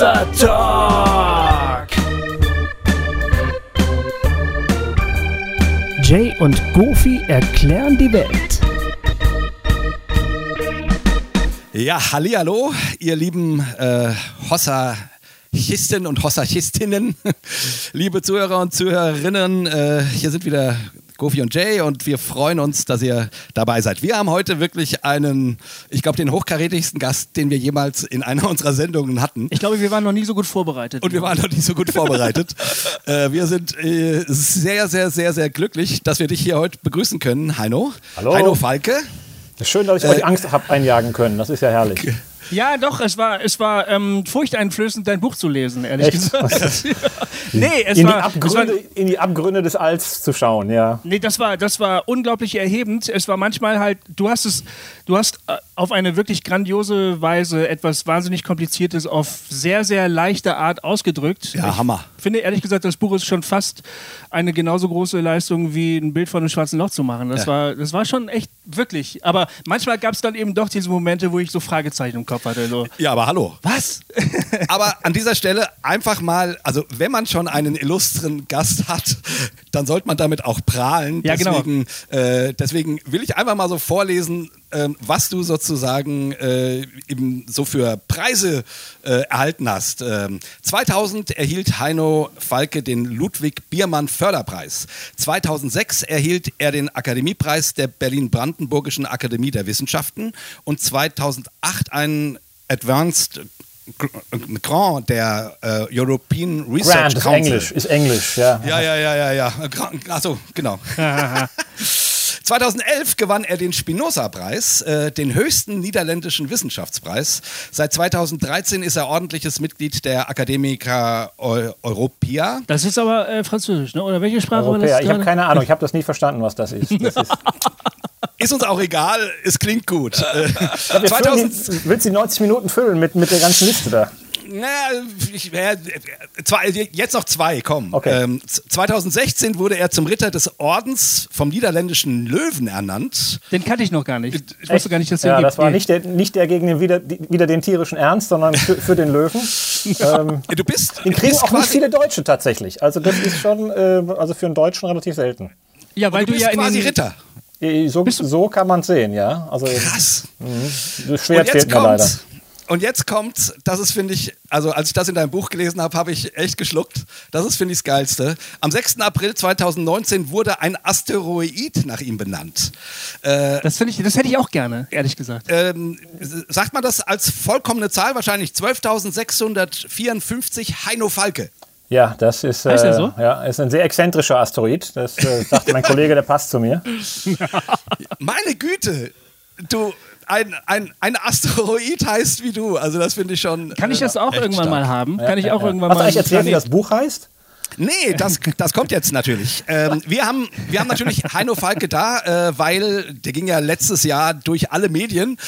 Hossa Talk. Jay und Goofy erklären die Welt. Ja, hallihallo, ihr lieben äh, Hossachisten und Hossachistinnen, liebe Zuhörer und Zuhörerinnen, äh, hier sind wieder Goofy und Jay und wir freuen uns, dass ihr dabei seid. Wir haben heute wirklich einen, ich glaube, den hochkarätigsten Gast, den wir jemals in einer unserer Sendungen hatten. Ich glaube, wir waren noch nie so gut vorbereitet. Und wir waren noch nie so gut vorbereitet. äh, wir sind äh, sehr, sehr, sehr, sehr glücklich, dass wir dich hier heute begrüßen können, Heino. Hallo. Heino Falke. Schön, dass ich euch Angst habe einjagen können. Das ist ja herrlich. Ja, doch, es war, es war ähm, furchteinflößend, dein Buch zu lesen, ehrlich Echt? gesagt. nee, es in, war, die Abgründe, es war, in die Abgründe des Alls zu schauen, ja. Nee, das war, das war unglaublich erhebend. Es war manchmal halt, du hast es, du hast äh, auf eine wirklich grandiose Weise etwas wahnsinnig Kompliziertes auf sehr, sehr leichte Art ausgedrückt. Ja, ich Hammer. finde ehrlich gesagt, das Buch ist schon fast eine genauso große Leistung wie ein Bild von einem schwarzen Loch zu machen. Das, Ja. war, das war schon echt wirklich. Aber manchmal gab es dann eben doch diese Momente, wo ich so Fragezeichen im Kopf hatte. So, Ja, aber hallo. was? Aber an dieser Stelle einfach mal, also wenn man schon einen illustren Gast hat, dann sollte man damit auch prahlen. Ja, genau. deswegen, äh, deswegen will ich einfach mal so vorlesen, ähm, was du sozusagen äh, eben so für Preise äh, erhalten hast. Ähm, 2000 erhielt Heino Falke den Ludwig Biermann Förderpreis. 2006 erhielt er den Akademiepreis der Berlin-Brandenburgischen Akademie der Wissenschaften und 2008 einen Advanced Gr- Grand der äh, European Research Grant ist Council. Englisch, ist Englisch, ja. Ja, ja, ja, ja, ja. Achso, genau. 2011 gewann er den Spinoza-Preis, äh, den höchsten niederländischen Wissenschaftspreis. Seit 2013 ist er ordentliches Mitglied der Academica Eu Europea. Das ist aber äh, Französisch, ne? Oder welche Sprache war das? Europäer. Ich habe keine Ahnung, ich habe das nie verstanden, was das ist. Das ist Ist uns auch egal, es klingt gut. Äh, wir füllen 2000, die, willst du die 90 Minuten füllen mit, mit der ganzen Liste da? Na, ich, äh, zwei, jetzt noch zwei, komm. Okay. Ähm, z- 2016 wurde er zum Ritter des Ordens vom niederländischen Löwen ernannt. Den kannte ich noch gar nicht. Ich wusste gar nicht, dass den Ja, das war Nee. nicht der, nicht der gegen den wieder, die, wieder den tierischen Ernst, sondern für, für den Löwen. ähm, Du bist, den kriegen bist auch nicht viele Deutsche tatsächlich. Also das ist schon, äh, also für einen Deutschen relativ selten. Ja, weil du du, bist ja in quasi den, Ritter. Äh, So, so kann man es sehen, ja. Also Krass. das Und Schwert jetzt fehlt mir leider. Und jetzt kommt, das ist, finde ich, also als ich das in deinem Buch gelesen habe, habe ich echt geschluckt. Das ist, finde ich, das Geilste. Am 6. April 2019 wurde ein Asteroid nach ihm benannt. Äh, das, finde ich, das hätte ich auch gerne, ehrlich gesagt. ähm, sagt man das als vollkommene Zahl? Wahrscheinlich 12.654 Heino Falke. Ja, das ist, äh, so? ja, ist ein sehr exzentrischer Asteroid. Das äh, sagte mein Kollege, der passt zu mir. Meine Güte, du, ein, ein, ein Asteroid heißt wie du. Also das finde ich schon. Kann ich das auch irgendwann stark. mal haben? Kann ich auch irgendwann Hast du mal. eigentlich erzählt, wie das Buch heißt? Nee, das, das kommt jetzt natürlich. Ähm, wir, haben, wir haben natürlich Heino Falke da, äh, weil der ging ja letztes Jahr durch alle Medien,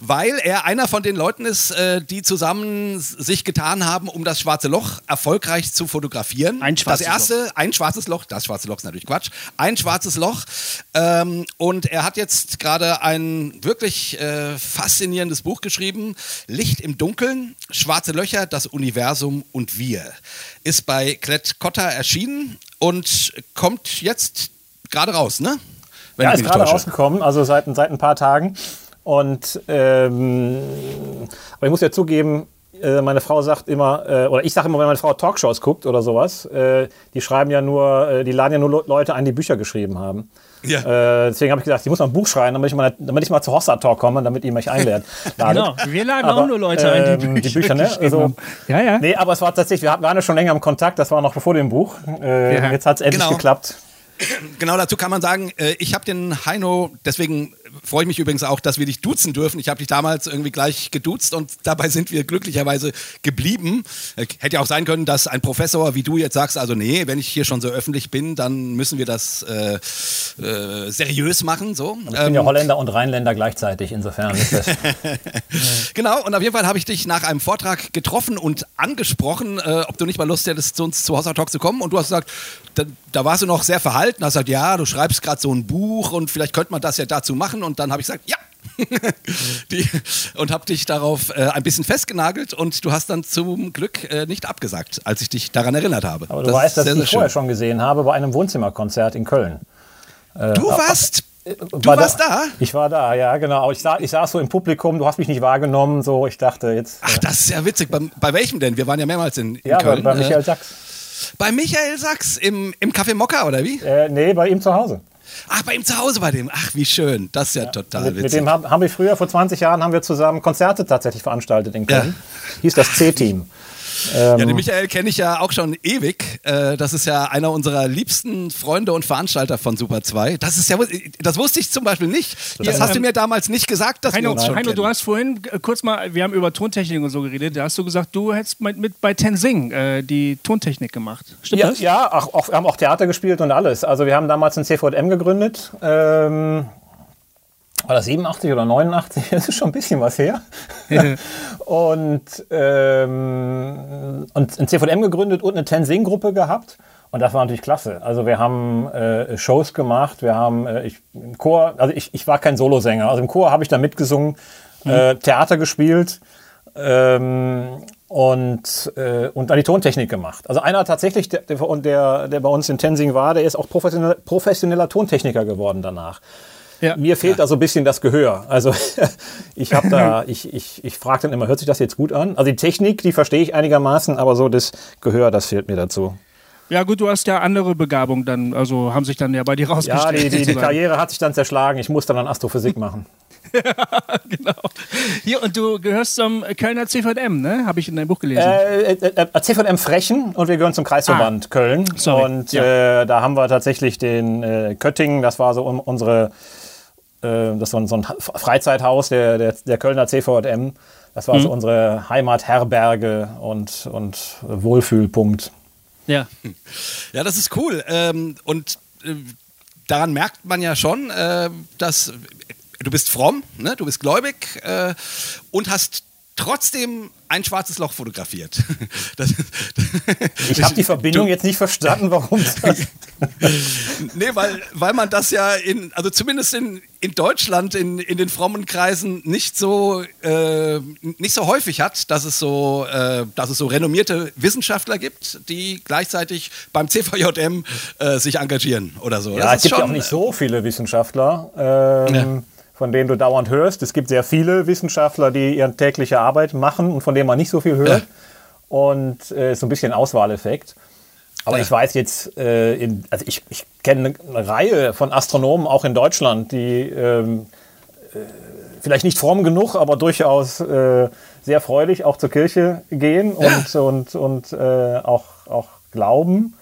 weil er einer von den Leuten ist, äh, die zusammen sich getan haben, um das schwarze Loch erfolgreich zu fotografieren. Ein schwarzes Das erste, ein schwarzes Loch, das schwarze Loch ist natürlich Quatsch, ein schwarzes Loch. Ähm, und er hat jetzt gerade ein wirklich äh, faszinierendes Buch geschrieben, Licht im Dunkeln, schwarze Löcher, das Universum und wir. Ist bei Klett Cotta erschienen und kommt jetzt gerade raus, ne? Wenn Ja, ist gerade täusche. rausgekommen, also seit, seit ein paar Tagen. Und ähm, aber ich muss ja zugeben, äh, meine Frau sagt immer, äh, oder ich sage immer, wenn meine Frau Talkshows guckt oder sowas, äh, die schreiben ja nur, die laden ja nur Le- Leute ein, die Bücher geschrieben haben. Ja. Äh, deswegen habe ich gedacht, ich muss mal ein Buch schreiben, damit ich mal, damit ich mal zu Hossa Talk komme, damit ihr mich einladet. Genau, wir laden Aber, auch nur Leute ein, die ähm, Bücher, die Bücher, ne? Also-. Ja, ja. Nee, aber es war tatsächlich, wir waren ja schon länger im Kontakt, das war noch bevor dem Buch. Äh, Ja. Jetzt hat es endlich Genau. geklappt. Genau dazu kann man sagen, äh, ich habe den Heino, deswegen freue ich mich übrigens auch, dass wir dich duzen dürfen. Ich habe dich damals irgendwie gleich geduzt und dabei sind wir glücklicherweise geblieben. Äh, Hätte ja auch sein können, dass ein Professor wie du jetzt sagst, also nee, wenn ich hier schon so öffentlich bin, dann müssen wir das äh, äh, seriös machen. So. Ich bin ja Ähm, Holländer und Rheinländer gleichzeitig, insofern ist das. Genau, und auf jeden Fall habe ich dich nach einem Vortrag getroffen und angesprochen, äh, ob du nicht mal Lust hättest, zu uns zu Hossa Talk zu kommen. Und du hast gesagt, da, da warst du noch sehr verhalten, hast gesagt, ja, du schreibst gerade so ein Buch und vielleicht könnte man das ja dazu machen. Und dann habe ich gesagt, ja, die, und habe dich darauf äh, ein bisschen festgenagelt und du hast dann zum Glück äh, nicht abgesagt, als ich dich daran erinnert habe. Aber du weißt, dass ich dich vorher schon gesehen habe bei einem Wohnzimmerkonzert in Köln. Du warst Du war warst da, da, Ich war da, ja, genau. Ich, sa ich saß so im Publikum, du hast mich nicht wahrgenommen, so ich dachte jetzt. Ach, das ist ja witzig. Bei, bei welchem denn? Wir waren ja mehrmals in, in ja, Köln. Bei, bei Michael Sachs. Bei Michael Sachs im, im Café Mokka, oder wie? Äh, nee, bei ihm zu Hause. Ach, bei ihm zu Hause bei dem. Ach, wie schön. Das ist ja, ja total mit, witzig. Mit dem haben, haben wir früher, vor 20 Jahren, haben wir zusammen Konzerte tatsächlich veranstaltet in Köln. Ja. Hieß das C-Team. Ähm, ja, den Michael kenne ich ja auch schon ewig. Äh, das ist ja einer unserer liebsten Freunde und Veranstalter von Super 2. Das ist ja, das wusste ich zum Beispiel nicht. Das ähm, hast du mir damals nicht gesagt, dass Heino, wir uns schon Heino, kennen. du hast vorhin äh, kurz mal, wir haben über Tontechnik und so geredet, da hast du gesagt, du hättest mit, mit bei Tenzing äh, die Tontechnik gemacht. Stimmt ja, das? Ja, auch, auch, wir haben auch Theater gespielt und alles. Also wir haben damals ein CVM gegründet. Ähm, war das 87 oder 89? Das ist schon ein bisschen was her. und, ähm, und ein CVM gegründet und eine Tenzing-Gruppe gehabt. Und das war natürlich klasse. Also wir haben äh, Shows gemacht, wir haben äh, ich, im Chor, also ich, ich war kein Solosänger. Also im Chor habe ich da mitgesungen, mhm. äh, Theater gespielt ähm, und, äh, und dann die Tontechnik gemacht. Also einer tatsächlich, der, der, der bei uns in Tensing war, der ist auch professioneller, professioneller Tontechniker geworden danach. Ja. Mir fehlt ja. da so ein bisschen das Gehör. Also ich habe da, ich, ich, ich frage dann immer, hört sich das jetzt gut an? Also die Technik, die verstehe ich einigermaßen, aber so das Gehör, das fehlt mir dazu. Ja gut, du hast ja andere Begabung dann, also haben sich dann ja bei dir rausgestellt. Ja, die, die, die Karriere hat sich dann zerschlagen. Ich musste dann Astrophysik machen. ja, genau. Hier, und du gehörst zum Kölner CVM, ne? Habe ich in deinem Buch gelesen. Äh, äh, äh, CVM Frechen und wir gehören zum Kreisverband ah, Köln. Sorry. Und ja. äh, da haben wir tatsächlich den äh, Köttingen, das war so um, unsere äh, das ist so ein, so ein Freizeithaus der, der, der, Kölner CVM. Das war mhm. so unsere Heimatherberge und, und Wohlfühlpunkt. Ja. Ja, das ist cool. Ähm, und äh, daran merkt man ja schon, äh, dass du bist fromm, ne? du bist gläubig und hast trotzdem ein schwarzes Loch fotografiert. Das, ich habe die Verbindung du, jetzt nicht verstanden, warum das. nee, weil, weil man das ja in, also zumindest in, in Deutschland, in, in den frommen Kreisen nicht so, äh, nicht so häufig hat, dass es so, äh, dass es so renommierte Wissenschaftler gibt, die gleichzeitig beim CVJM äh, sich engagieren oder so. Ja, das es gibt ja auch nicht so viele Wissenschaftler. Ähm, ja von denen du dauernd hörst. Es gibt sehr viele Wissenschaftler, die ihre tägliche Arbeit machen und von denen man nicht so viel hört. Ja. Und äh, so ein bisschen Auswahleffekt. Aber ich weiß jetzt, äh, in, also ich, ich kenne eine Reihe von Astronomen auch in Deutschland, die ähm, äh, vielleicht nicht fromm genug, aber durchaus äh, sehr freudig auch zur Kirche gehen und, ja. und, und äh, auch, auch glauben.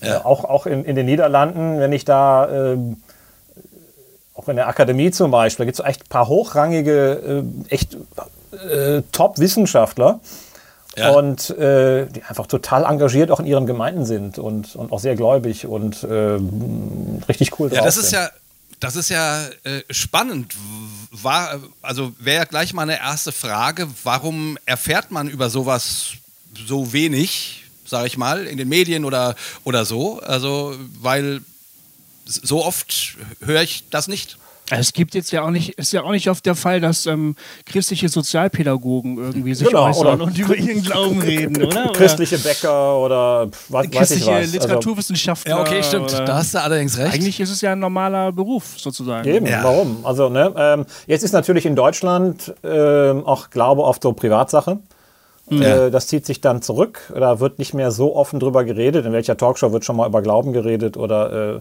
Ja. Äh, auch auch in, in den Niederlanden, wenn ich da ähm, auch in der Akademie zum Beispiel, da gibt es echt ein paar hochrangige, äh, echt äh, Top-Wissenschaftler. Ja. Und äh, die einfach total engagiert auch in ihren Gemeinden sind und, und auch sehr gläubig und äh, richtig cool drauf. Ja, das ist ja, das ist ja äh, spannend. War, also wäre gleich mal eine erste Frage, warum erfährt man über sowas so wenig, sage ich mal, in den Medien oder, oder so? Also, weil so oft höre ich das nicht. Es gibt jetzt ja auch nicht, ist ja auch nicht oft der Fall, dass ähm, christliche Sozialpädagogen irgendwie sich genau, äußern und über ihren Glauben reden, oder? Christliche Bäcker oder was, christliche weiß ich was. Literaturwissenschaftler. Ja, okay, stimmt. Da hast du allerdings recht. Eigentlich ist es ja ein normaler Beruf sozusagen. Eben, ja. warum? Also, ne, ähm, jetzt ist natürlich in Deutschland ähm, auch Glaube oft so Privatsache. Mhm. Äh, das zieht sich dann zurück. Da wird nicht mehr so offen drüber geredet. In welcher Talkshow wird schon mal über Glauben geredet oder äh,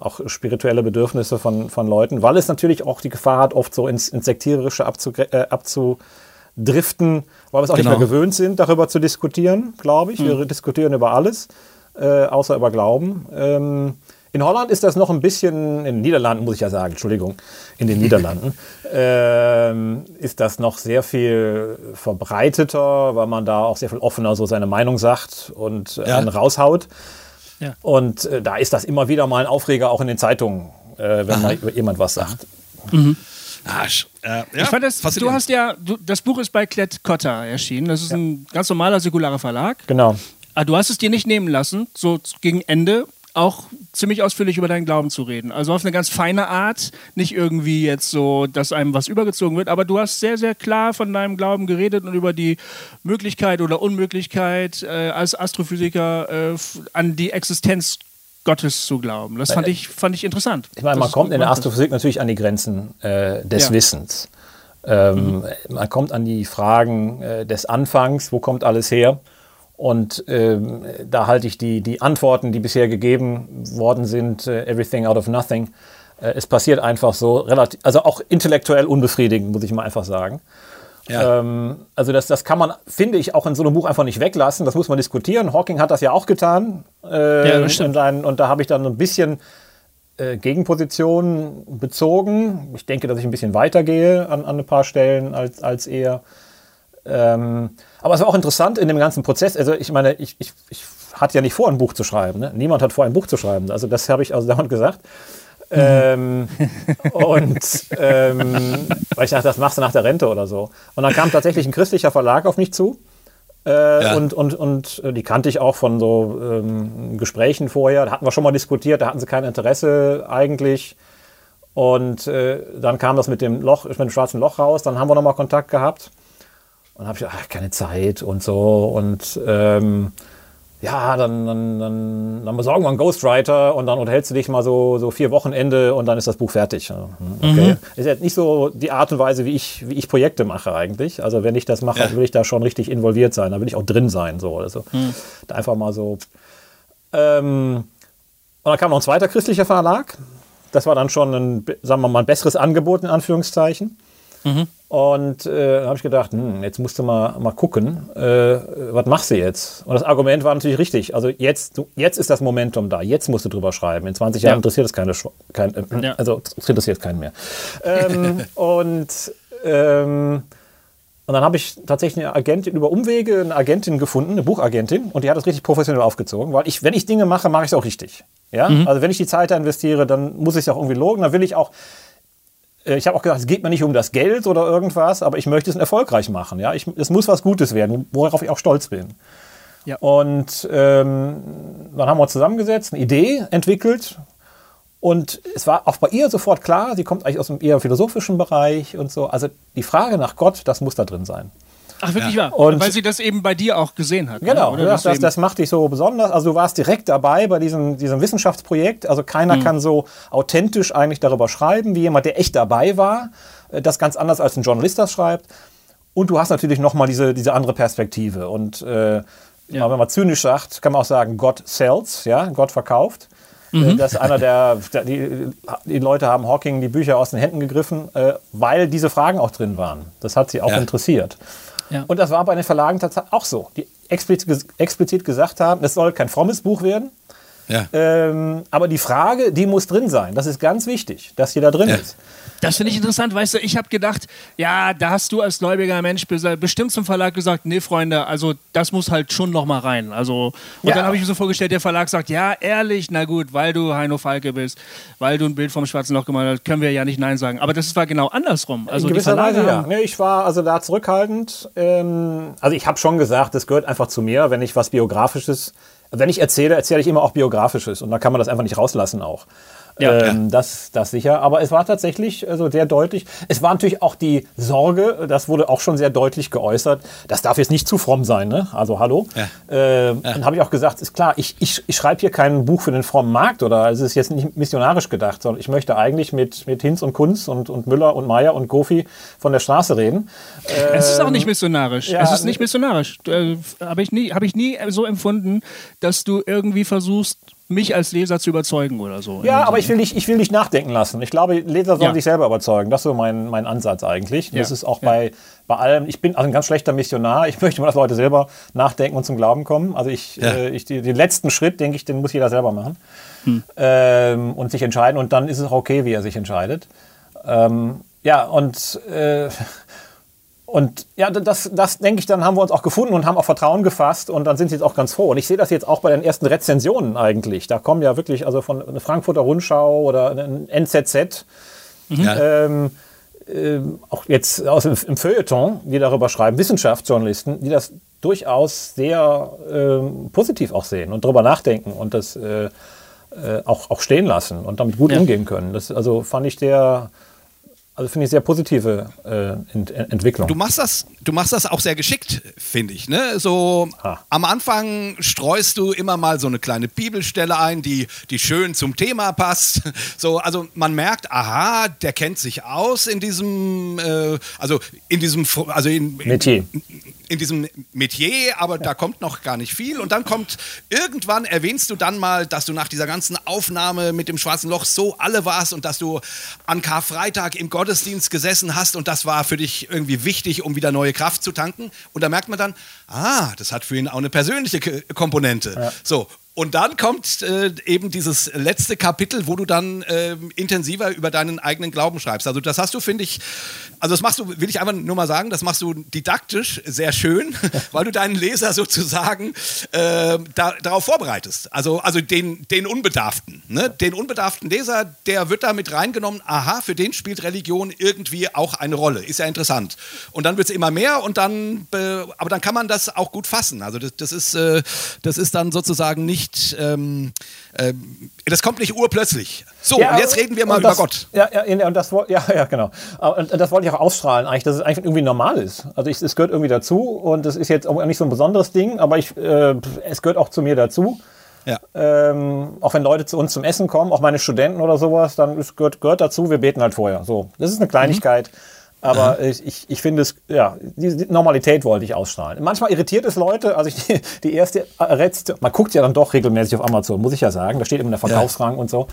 auch spirituelle Bedürfnisse von, von Leuten, weil es natürlich auch die Gefahr hat, oft so ins, ins Sektiererische abzu, äh, abzudriften, weil wir es auch genau. nicht mehr gewöhnt sind, darüber zu diskutieren, glaube ich. Mhm. Wir diskutieren über alles, äh, außer über Glauben. Ähm, in Holland ist das noch ein bisschen, in den Niederlanden muss ich ja sagen, Entschuldigung, in den Niederlanden ähm, ist das noch sehr viel verbreiteter, weil man da auch sehr viel offener so seine Meinung sagt und äh, ja. raushaut. Ja. Und äh, da ist das immer wieder mal ein Aufreger, auch in den Zeitungen, äh, wenn mal jemand was sagt. Mhm. Ah, äh, ja, ich fand das, du hast ja, du, das Buch ist bei Klett Cotta erschienen. Das ist ja. ein ganz normaler säkularer Verlag. Genau. Aber ah, du hast es dir nicht nehmen lassen, so gegen Ende auch ziemlich ausführlich über deinen Glauben zu reden. Also auf eine ganz feine Art, nicht irgendwie jetzt so, dass einem was übergezogen wird, aber du hast sehr, sehr klar von deinem Glauben geredet und über die Möglichkeit oder Unmöglichkeit äh, als Astrophysiker äh, an die Existenz Gottes zu glauben. Das fand ich, fand ich interessant. Ich meine, man kommt in der Astrophysik natürlich an die Grenzen äh, des Ja. Wissens. Ähm, Mhm. Man kommt an die Fragen äh, des Anfangs, wo kommt alles her? Und ähm, da halte ich die, die Antworten, die bisher gegeben worden sind, äh, everything out of nothing, äh, es passiert einfach so relativ, also auch intellektuell unbefriedigend, muss ich mal einfach sagen. Ja. Ähm, also das, das kann man, finde ich, auch in so einem Buch einfach nicht weglassen. Das muss man diskutieren. Hawking hat das ja auch getan. Äh, Ja, das stimmt. in seinen, und da habe ich dann ein bisschen äh, Gegenpositionen bezogen. Ich denke, dass ich ein bisschen weitergehe an, an ein paar Stellen als, als er. Ähm, aber es war auch interessant in dem ganzen Prozess. Also ich meine, ich, ich, ich hatte ja nicht vor, ein Buch zu schreiben. Ne? Niemand hat vor, ein Buch zu schreiben. Also das habe ich also dauernd gesagt. ähm, und ähm, weil ich dachte, das machst du nach der Rente oder so. Und dann kam tatsächlich ein christlicher Verlag auf mich zu. Äh, Ja. und, und, und äh, die kannte ich auch von so ähm, Gesprächen vorher. Da hatten wir schon mal diskutiert, da hatten sie kein Interesse eigentlich. Und äh, dann kam das mit dem Loch, mit dem schwarzen Loch raus. Dann haben wir nochmal Kontakt gehabt. Und habe ich gedacht, ach, keine Zeit und so. Und ähm, ja, dann, dann, dann, dann besorgen wir einen Ghostwriter und dann unterhältst du dich mal so, so vier Wochenende und dann ist das Buch fertig. Hm, Okay. Ist jetzt nicht so die Art und Weise, wie ich, wie ich Projekte mache eigentlich. Also wenn ich das mache, Ja. will ich da schon richtig involviert sein. Da will ich auch drin sein. So. Also, da einfach mal so. Ähm, und dann kam noch ein zweiter christlicher Verlag. Das war dann schon ein, sagen wir mal, ein besseres Angebot in Anführungszeichen. Und äh, habe ich gedacht, hm, jetzt musst du mal, mal gucken, äh, was machst du jetzt? Und das Argument war natürlich richtig. Also jetzt, du, jetzt ist das Momentum da, jetzt musst du drüber schreiben. In 20 Jahren Ja. interessiert es keine, kein, äh, Ja. also es interessiert keinen mehr. ähm, und ähm, und dann habe ich tatsächlich eine Agentin über Umwege, eine Agentin gefunden, eine Buchagentin, und die hat das richtig professionell aufgezogen, weil ich, wenn ich Dinge mache, mache ich es auch richtig. Ja? Also wenn ich die Zeit da investiere, dann muss ich es auch irgendwie logen. Dann will ich auch, ich habe auch gesagt, es geht mir nicht um das Geld oder irgendwas, aber ich möchte es erfolgreich machen. Ja? Ich, es muss was Gutes werden, worauf ich auch stolz bin. Ja. Und ähm, dann haben wir uns zusammengesetzt, eine Idee entwickelt. Und es war auch bei ihr sofort klar, sie kommt eigentlich aus einem eher philosophischen Bereich und so. Also die Frage nach Gott, das muss da drin sein. Ach, wirklich wahr? Und- Weil sie das eben bei dir auch gesehen hat. Genau, ne? Oder das, das, das macht dich so besonders. Also du warst direkt dabei bei diesem, diesem Wissenschaftsprojekt. Also keiner Mhm. kann so authentisch eigentlich darüber schreiben, wie jemand, der echt dabei war. Äh, Das ganz anders als ein Journalist das schreibt. Und du hast natürlich nochmal diese, diese andere Perspektive. Und äh, Ja. wenn man zynisch sagt, kann man auch sagen, Gott sells, ja, Gott verkauft. Mhm. Äh, Das ist einer der, der die, die Leute haben Hawking die Bücher aus den Händen gegriffen, äh, weil diese Fragen auch drin waren. Das hat sie auch Ja. interessiert. Ja. Und das war bei den Verlagen tatsächlich auch so, die explizit, explizit gesagt haben, es soll kein frommes Buch werden, Ja. ähm, aber die Frage, die muss drin sein. Das ist ganz wichtig, dass die da drin Ja. ist. Das finde ich interessant, weißt du, ich habe gedacht, ja, da hast du als gläubiger Mensch bestimmt zum Verlag gesagt, nee, Freunde, also das muss halt schon noch mal rein. Also, und Ja. dann habe ich mir so vorgestellt, der Verlag sagt, ja, ehrlich, na gut, weil du Heino Falke bist, weil du ein Bild vom Schwarzen Loch gemalt hast, können wir ja nicht Nein sagen. Aber das war genau andersrum. Also In gewisser Weise ja. Nee, ich war also da zurückhaltend. Ähm, also ich habe schon gesagt, das gehört einfach zu mir, wenn ich was Biografisches, wenn ich erzähle, erzähle ich immer auch Biografisches und da kann man das einfach nicht rauslassen auch. Ja. ähm, das, das sicher. Aber es war tatsächlich also sehr deutlich. Es war natürlich auch die Sorge, das wurde auch schon sehr deutlich geäußert, das darf jetzt nicht zu fromm sein. Ne? Also hallo. Ja. Ähm, Dann habe ich auch gesagt, ist klar, ich, ich, ich schreibe hier kein Buch für den frommen Markt oder also es ist jetzt nicht missionarisch gedacht, sondern ich möchte eigentlich mit, mit Hinz und Kunz und, und Müller und Meier und Gofi von der Straße reden. es ist auch nicht missionarisch. ja, es ist nicht missionarisch. Äh, habe ich, nie- hab ich nie so empfunden, dass du irgendwie versuchst, mich als Leser zu überzeugen oder so. Ja, aber ich will dich, ich will dich nachdenken lassen. Ich glaube, Leser sollen Ja. sich selber überzeugen. Das ist so mein, mein Ansatz eigentlich. Das Ja. ist auch bei, bei allem. Ich bin also ein ganz schlechter Missionar. Ich möchte mal, dass Leute selber nachdenken und zum Glauben kommen. Also ich, Ja. äh, ich den letzten Schritt, denke ich, den muss jeder selber machen Hm. ähm, und sich entscheiden. Und dann ist es auch okay, wie er sich entscheidet. Ähm, ja, und äh, und ja, das, das denke ich, dann haben wir uns auch gefunden und haben auch Vertrauen gefasst und dann sind sie jetzt auch ganz froh. Und ich sehe das jetzt auch bei den ersten Rezensionen eigentlich. Da kommen ja wirklich, also von einer Frankfurter Rundschau oder ein NZZ, Ja. ähm, ähm, auch jetzt aus dem, im Feuilleton, die darüber schreiben, Wissenschaftsjournalisten, die das durchaus sehr ähm, positiv auch sehen und darüber nachdenken. Und das, äh, äh, auch, auch stehen lassen und damit gut Ja. umgehen können. Das also fand ich der, also finde ich sehr positive äh, Ent Entwicklung. Du machst das, du machst das auch sehr geschickt, finde ich. Ne? So Ah. am Anfang streust du immer mal so eine kleine Bibelstelle ein, die, die schön zum Thema passt. So, also man merkt, aha, der kennt sich aus in diesem, äh, also in diesem, also in, Metier. in diesem Metier, aber da kommt noch gar nicht viel. Und dann kommt irgendwann erwähnst du dann mal, dass du nach dieser ganzen Aufnahme mit dem Schwarzen Loch so alle warst und dass du an Karfreitag im Gottesdienst gesessen hast und das war für dich irgendwie wichtig, um wieder neue Kraft zu tanken. Und da merkt man dann, ah, das hat für ihn auch eine persönliche Komponente. So. Und dann kommt äh, eben dieses letzte Kapitel, wo du dann ähm, intensiver über deinen eigenen Glauben schreibst. Also das hast du, finde ich, also das machst du, will ich einfach nur mal sagen, das machst du didaktisch sehr schön, weil du deinen Leser sozusagen äh, da, darauf vorbereitest. Also, also den, den Unbedarften. Ne? Den unbedarften Leser, der wird da mit reingenommen, aha, für den spielt Religion irgendwie auch eine Rolle. Ist ja interessant. Und dann wird es immer mehr und dann, äh, aber dann kann man das auch gut fassen. Also das, das, ist, äh, das ist dann sozusagen nicht, ähm, ähm, das kommt nicht urplötzlich. So, Ja, und jetzt reden wir mal und über das, Gott. Ja, ja, und das, ja, ja, genau. Und, und das wollte ich auch ausstrahlen, eigentlich, dass es eigentlich irgendwie normal ist. Also es gehört irgendwie dazu und es ist jetzt auch nicht so ein besonderes Ding, aber ich, äh, es gehört auch zu mir dazu. Ja. Ähm, auch wenn Leute zu uns zum Essen kommen, auch meine Studenten oder sowas, dann ist, gehört, gehört dazu, wir beten halt vorher. So, das ist eine Kleinigkeit. Aber ich, ich, ich finde es, ja, die, Normalität wollte ich ausstrahlen. Manchmal irritiert es Leute, also ich, die, die erste Rezension, man guckt ja dann doch regelmäßig auf Amazon, muss ich ja sagen, da steht immer der Verkaufsrang und so.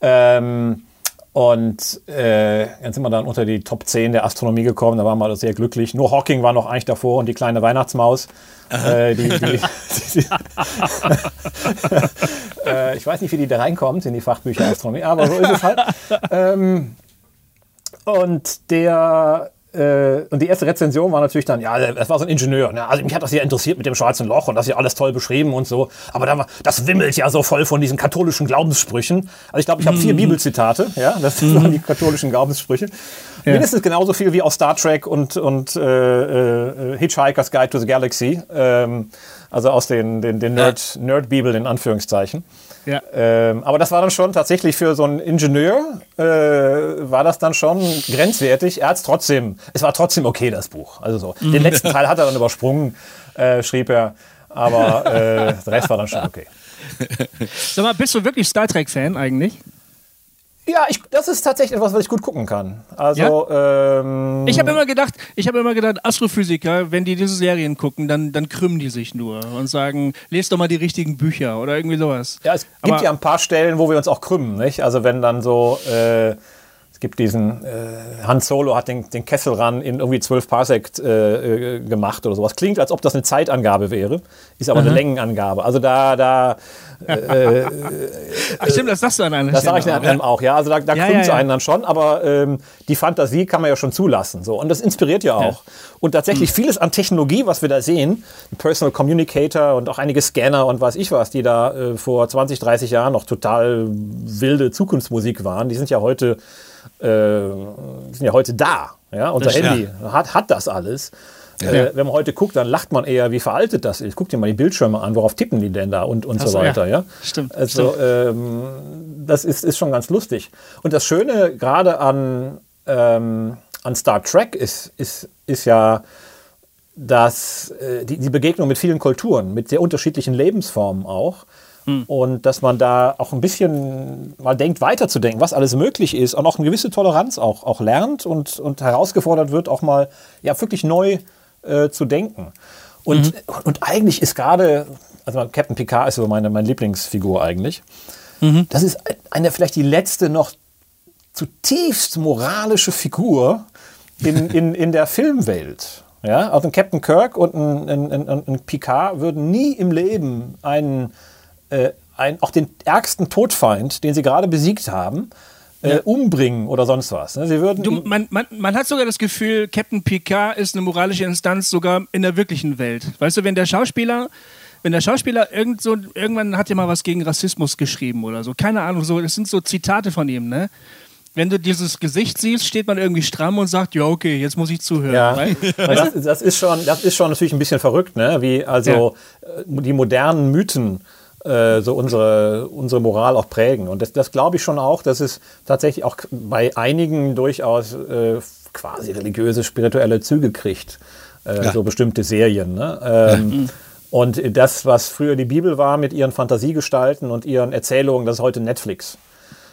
Ähm, und äh, dann sind wir dann unter die Top 10 der Astronomie gekommen, da waren wir sehr glücklich. Nur Hawking war noch eigentlich davor und die kleine Weihnachtsmaus. Äh, die, die, die, die, äh, ich weiß nicht, wie die da reinkommt in die Fachbücher Astronomie, aber so ist es halt. Ähm, und der äh, und die erste Rezension war natürlich dann, ja, das war so ein Ingenieur. Ne? Also mich hat das ja interessiert mit dem schwarzen Loch und das ist ja alles toll beschrieben und so. Aber da war, das wimmelt ja so voll von diesen katholischen Glaubenssprüchen. Also ich glaube, ich habe vier Bibelzitate, ja, das waren die katholischen Glaubenssprüche. Mindestens genauso viel wie aus Star Trek und, und äh, äh, Hitchhiker's Guide to the Galaxy. Ähm, also aus den, den, den Nerd, Nerd-Bibeln in Anführungszeichen. Ja. Ähm, aber das war dann schon tatsächlich für so einen Ingenieur, äh, war das dann schon grenzwertig. Er hat es trotzdem, es war trotzdem okay, das Buch. Also so. Den letzten Teil hat er dann übersprungen, äh, schrieb er. Aber äh, der Rest war dann schon okay. Sag mal, bist du wirklich Star Trek-Fan eigentlich? Ja, ich, das ist tatsächlich etwas, was ich gut gucken kann. Also, ähm, Ich habe immer gedacht, ich habe immer gedacht, Astrophysiker, wenn die diese Serien gucken, dann, dann krümmen die sich nur und sagen, lest doch mal die richtigen Bücher oder irgendwie sowas. Ja, es gibt Aber- ja ein paar Stellen, wo wir uns auch krümmen, nicht? Also wenn dann so, äh, es gibt diesen, äh, Han Solo hat den, den Kessel ran in irgendwie 12 Parsec äh, äh, gemacht oder sowas. Klingt, als ob das eine Zeitangabe wäre, ist aber eine Längenangabe. Also da, da, Ach stimmt, das sagst du an einer das sage ich Stelle dann auch, ja. Also da, da Ja, krümmt es ja, ja. einen dann schon, aber ähm, die Fantasie kann man ja schon zulassen. So. Und das inspiriert ja auch. Und tatsächlich vieles an Technologie, was wir da sehen, Personal Communicator und auch einige Scanner und weiß ich was, die da äh, vor 20, 30 Jahren noch total wilde Zukunftsmusik waren, die sind ja heute, äh, sind ja heute da. Ja? Unser stimmt. Handy hat, hat das alles. Äh, wenn man heute guckt, dann lacht man eher, wie veraltet das ist. Guck dir mal die Bildschirme an, worauf tippen die denn da und, und so so, ja. weiter. Ja? Stimmt, Also ähm, das ist, ist schon ganz lustig. Und das Schöne gerade an, ähm, an Star Trek ist, ist, ist ja, dass äh, die, die Begegnung mit vielen Kulturen, mit sehr unterschiedlichen Lebensformen auch. Und dass man da auch ein bisschen mal denkt, weiterzudenken, was alles möglich ist und auch eine gewisse Toleranz auch, auch lernt und, und herausgefordert wird, auch mal ja, wirklich neu äh, zu denken. Und, und eigentlich ist gerade, also Captain Picard ist so meine, meine Lieblingsfigur eigentlich. Das ist eine, vielleicht die letzte noch zutiefst moralische Figur in, in, in der Filmwelt. Ja, also ein Captain Kirk und ein, ein, ein, ein Picard würden nie im Leben einen, äh, einen, auch den ärgsten Todfeind, den sie gerade besiegt haben, äh, umbringen oder sonst was. ne? Sie würden Du, man, man, man hat sogar das Gefühl, Captain Picard ist eine moralische Instanz sogar in der wirklichen Welt. Weißt du, wenn der Schauspieler, wenn der Schauspieler irgend so, irgendwann hat er mal was gegen Rassismus geschrieben oder so, keine Ahnung, so, das sind so Zitate von ihm, ne? Wenn du dieses Gesicht siehst, steht man irgendwie stramm und sagt, ja, okay, jetzt muss ich zuhören. Ja, weil- das, das, ist schon, das ist schon natürlich ein bisschen verrückt, ne? wie also äh, die modernen Mythen äh, so unsere, unsere Moral auch prägen. Und das, das glaube ich schon auch, dass es tatsächlich auch bei einigen durchaus äh, quasi religiöse, spirituelle Züge kriegt. Äh, Ja. So bestimmte Serien. Ne? Ähm, Und das, was früher die Bibel war mit ihren Fantasiegestalten und ihren Erzählungen, das ist heute Netflix.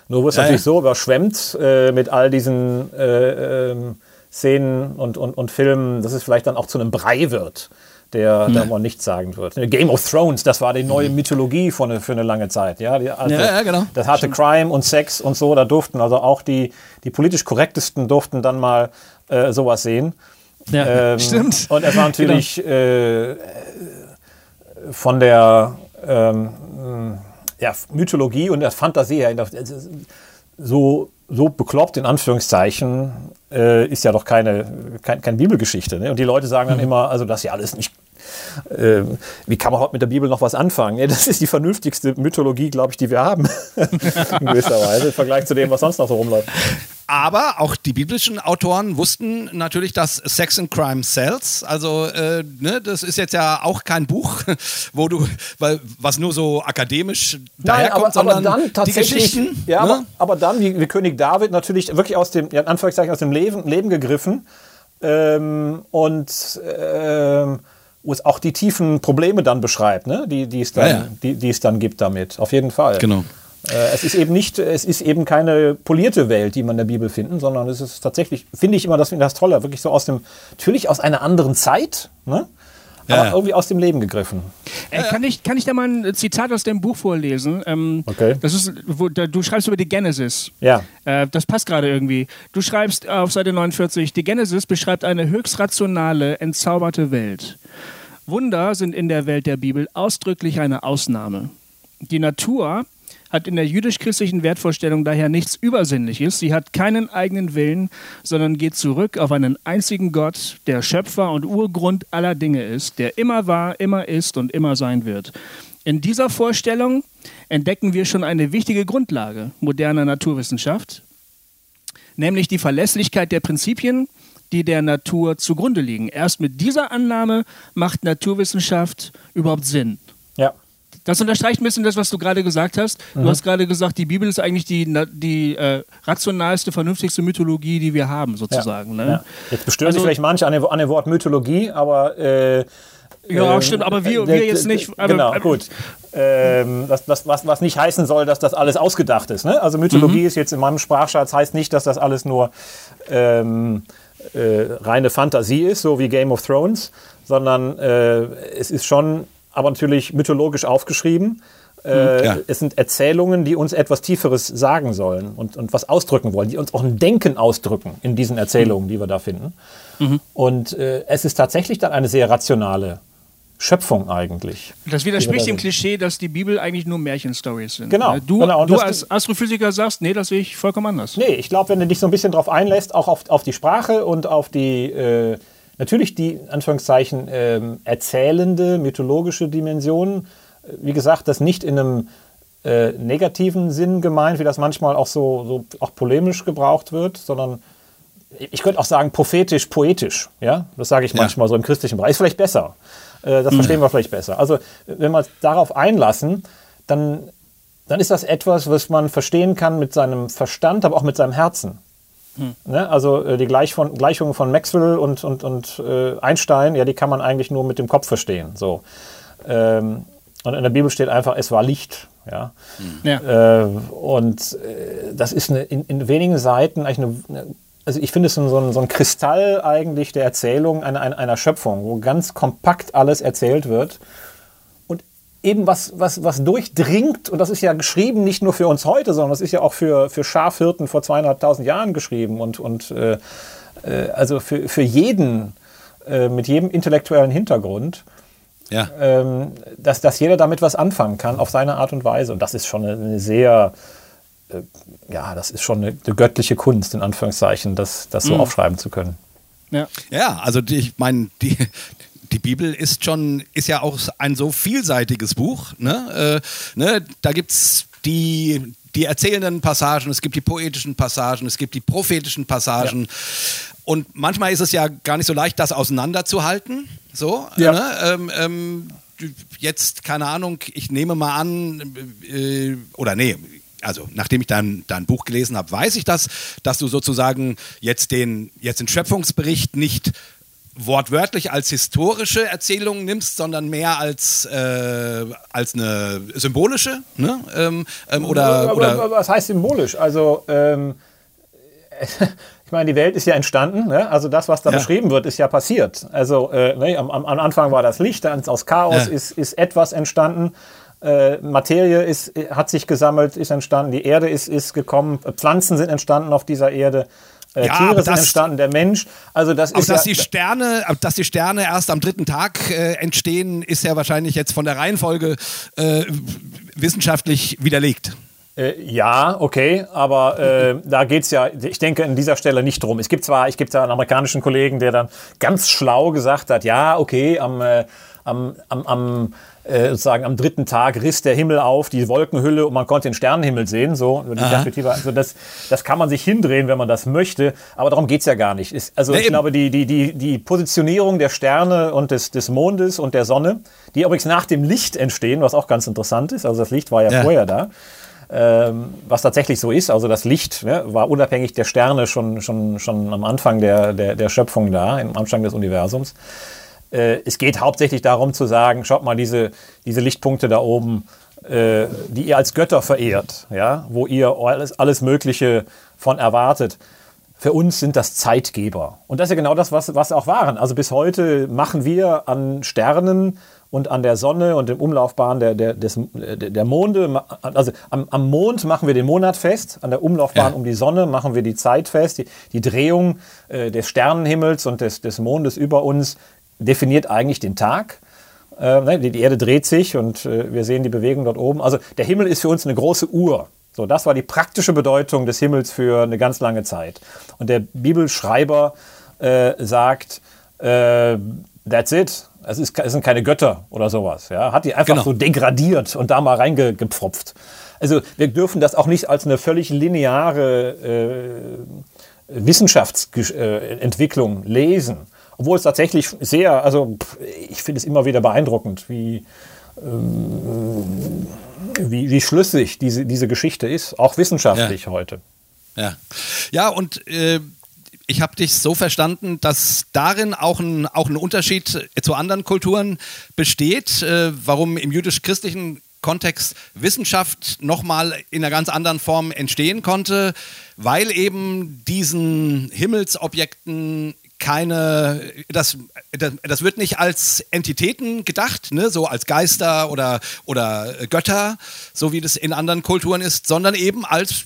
Nur wird es Ja, natürlich ja. so überschwemmt äh, mit all diesen äh, ähm, Szenen und, und, und Filmen, dass es vielleicht dann auch zu einem Brei wird, der da mal nichts sagen wird. Game of Thrones, das war die neue Mythologie für eine, für eine lange Zeit. Ja, die, also, Ja, ja, genau. Das hatte Crime und Sex und so, da durften also auch die, die politisch korrektesten durften dann mal äh, sowas sehen. Ja, Ähm, stimmt. Und es war natürlich äh, von der ähm, ja, Mythologie und der Fantasie her ist so, so bekloppt, in Anführungszeichen, äh, ist ja doch keine, kein, keine Bibelgeschichte. Ne? Und die Leute sagen dann immer, also das ist ja alles nicht. Äh, wie kann man heute mit der Bibel noch was anfangen? Ja, das ist die vernünftigste Mythologie, glaube ich, die wir haben. in gewisser Weise, im Vergleich zu dem, was sonst noch so rumläuft. Aber auch die biblischen Autoren wussten natürlich, dass Sex and Crime sells. Also, äh, ne, das ist jetzt ja auch kein Buch, wo du, weil, was nur so akademisch daherkommt, sondern die Geschichten. Ja, ne? aber, aber dann, wie, wie König David, natürlich wirklich aus dem, ja, Anführungszeichen, aus dem Leben, Leben gegriffen. Ähm, und ähm, wo es auch die tiefen Probleme dann beschreibt, ne? die, die, es dann, Ja, ja. Die, die es dann gibt damit. Auf jeden Fall. Genau. Äh, es ist eben nicht, es ist eben keine polierte Welt, die man in der Bibel finden, sondern es ist tatsächlich, finde ich immer das, das Tolle, wirklich so aus dem, natürlich aus einer anderen Zeit, ne? Ja, aber ja. irgendwie aus dem Leben gegriffen. Ey, kann, ich, kann ich da mal ein Zitat aus dem Buch vorlesen? Ähm, Okay. Das ist, wo, da, du schreibst über die Genesis. Ja. Äh, das passt gerade irgendwie. Du schreibst auf Seite 49, die Genesis beschreibt eine höchst rationale, entzauberte Welt. Wunder sind in der Welt der Bibel ausdrücklich eine Ausnahme. Die Natur hat in der jüdisch-christlichen Wertvorstellung daher nichts Übersinnliches. Sie hat keinen eigenen Willen, sondern geht zurück auf einen einzigen Gott, der Schöpfer und Urgrund aller Dinge ist, der immer war, immer ist und immer sein wird. In dieser Vorstellung entdecken wir schon eine wichtige Grundlage moderner Naturwissenschaft, nämlich die Verlässlichkeit der Prinzipien, die der Natur zugrunde liegen. Erst mit dieser Annahme macht Naturwissenschaft überhaupt Sinn. Ja. Das unterstreicht ein bisschen das, was du gerade gesagt hast. Du hast gerade gesagt, die Bibel ist eigentlich die, die äh, rationalste, vernünftigste Mythologie, die wir haben, sozusagen. Ja. Ne? Jetzt bestören Also- sich vielleicht manche an dem, an dem Wort Mythologie, aber. Äh, Ja, ähm, stimmt, aber wir- äh, wir jetzt nicht, aber- genau, gut. Ähm, das, das, was, was nicht heißen soll, dass das alles ausgedacht ist. Ne? Also Mythologie Mhm. ist jetzt in meinem Sprachschatz, heißt nicht, dass das alles nur ähm, äh, reine Fantasie ist, so wie Game of Thrones, sondern äh, es ist schon, aber natürlich mythologisch aufgeschrieben. Äh, Ja. Es sind Erzählungen, die uns etwas Tieferes sagen sollen und, und was ausdrücken wollen, die uns auch ein Denken ausdrücken in diesen Erzählungen, die wir da finden. Und äh, es ist tatsächlich dann eine sehr rationale Schöpfung eigentlich. Das widerspricht dem Klischee, dass die Bibel eigentlich nur Märchenstories sind. Genau, Ne? Du, genau, und du als Astrophysiker sagst, nee, das sehe ich vollkommen anders. Nee, ich glaube, wenn du dich so ein bisschen drauf einlässt, auch auf, auf die Sprache und auf die, äh, natürlich die, in Anführungszeichen, ähm, erzählende, mythologische Dimension, wie gesagt, das nicht in einem äh, negativen Sinn gemeint, wie das manchmal auch so, so auch polemisch gebraucht wird, sondern ich könnte auch sagen prophetisch, poetisch. Ja, das sage ich Ja. manchmal so im christlichen Bereich. Ist vielleicht besser. Äh, das verstehen wir vielleicht besser. Also wenn wir uns darauf einlassen, dann, dann ist das etwas, was man verstehen kann mit seinem Verstand, aber auch mit seinem Herzen. Ne? Also äh, die Gleich von, Gleichungen von Maxwell und, und, und äh, Einstein, ja, die kann man eigentlich nur mit dem Kopf verstehen. So. Ähm, und in der Bibel steht einfach, es war Licht. Ja. Ja. Äh, und äh, das ist eine, in, in wenigen Seiten eigentlich eine, eine also ich finde es so ein, so ein Kristall eigentlich der Erzählung einer, einer, einer Schöpfung, wo ganz kompakt alles erzählt wird eben was, was, was durchdringt, und das ist ja geschrieben nicht nur für uns heute, sondern das ist ja auch für, für Schafhirten vor zweieinhalbtausend Jahren geschrieben und, und äh, äh, also für, für jeden äh, mit jedem intellektuellen Hintergrund Ja. ähm, dass, dass jeder damit was anfangen kann auf seine Art und Weise. Und das ist schon eine, eine sehr, äh, ja, das ist schon eine, eine göttliche Kunst, in Anführungszeichen, das, das so aufschreiben zu können. Ja. Ja, also die, ich meine, die, die Bibel ist schon, ist ja auch ein so vielseitiges Buch. Ne? Äh, ne? Da gibt es die, die erzählenden Passagen, es gibt die poetischen Passagen, es gibt die prophetischen Passagen. Und manchmal ist es ja gar nicht so leicht, das auseinanderzuhalten. So, Ja. ne? ähm, ähm, jetzt, keine Ahnung, ich nehme mal an, äh, oder nee, also nachdem ich dein, dein Buch gelesen habe, weiß ich das, dass du sozusagen jetzt den, jetzt den Schöpfungsbericht nicht wortwörtlich als historische Erzählung nimmst, sondern mehr als, äh, als eine symbolische? Ne? Ähm, ähm, oder, aber, oder was heißt symbolisch? Also, ähm, ich meine, die Welt ist ja entstanden. Ne? Also das, was da Ja. beschrieben wird, ist ja passiert. Also äh, ne, am, am am Anfang war das Licht, dann aus Chaos Ja. ist, ist etwas entstanden. Äh, Materie ist, hat sich gesammelt, ist entstanden. Die Erde ist, ist gekommen. Pflanzen sind entstanden auf dieser Erde. Äh, Ja, Tiere aber sind entstanden. Der Mensch. Also das ist dass ja, die Sterne, dass die Sterne erst am dritten Tag äh, entstehen, ist ja wahrscheinlich jetzt von der Reihenfolge äh, wissenschaftlich widerlegt. Äh, ja, okay, aber äh, da geht's ja, ich denke, an dieser Stelle nicht drum. Es gibt zwar, ich gibt da einen amerikanischen Kollegen, der dann ganz schlau gesagt hat, ja, okay, am, äh, am, am, am äh, sozusagen am dritten Tag riss der Himmel auf, die Wolkenhülle und man konnte den Sternenhimmel sehen. So, die Perspektive. Also das, das kann man sich hindrehen, wenn man das möchte, aber darum geht's ja gar nicht. Ist, also Nee, ich eben. glaube, die, die, die, die Positionierung der Sterne und des, des Mondes und der Sonne, die übrigens nach dem Licht entstehen, was auch ganz interessant ist. Also das Licht war ja, Ja. vorher da ähm, was tatsächlich so ist. Also das Licht ne, war unabhängig der Sterne schon, schon, schon am Anfang der, der, der Schöpfung da, am Anfang des Universums. Äh, es geht hauptsächlich darum zu sagen, schaut mal, diese, diese Lichtpunkte da oben, äh, die ihr als Götter verehrt, ja, wo ihr alles, alles Mögliche von erwartet. Für uns sind das Zeitgeber. Und das ist ja genau das, was, was auch waren. Also bis heute machen wir an Sternen und an der Sonne und dem Umlaufbahn der, der, des, der, Monde, also am, am Mond machen wir den Monat fest, an der Umlaufbahn Ja. um die Sonne machen wir die Zeit fest, die, die Drehung äh, des Sternenhimmels und des, des Mondes über uns definiert eigentlich den Tag. Äh, ne, die, Erde dreht sich und äh, wir sehen die Bewegung dort oben. Also der Himmel ist für uns eine große Uhr. So, das war die praktische Bedeutung des Himmels für eine ganz lange Zeit. Und der Bibelschreiber äh, sagt, äh, that's it. Es, ist, es sind keine Götter oder sowas. Ja? Hat die einfach Genau. so degradiert und da mal reingepfropft. Also wir dürfen das auch nicht als eine völlig lineare äh, Wissenschaftsentwicklung lesen. Obwohl es tatsächlich sehr, also ich finde es immer wieder beeindruckend, wie, ähm, wie, wie schlüssig diese, diese Geschichte ist, auch wissenschaftlich heute. Ja, ja und äh, ich habe dich so verstanden, dass darin auch ein, auch ein Unterschied zu anderen Kulturen besteht, äh, warum im jüdisch-christlichen Kontext Wissenschaft nochmal in einer ganz anderen Form entstehen konnte, weil eben diesen Himmelsobjekten keine, das, das, das wird nicht als Entitäten gedacht, ne, so als Geister oder, oder Götter, so wie das in anderen Kulturen ist, sondern eben als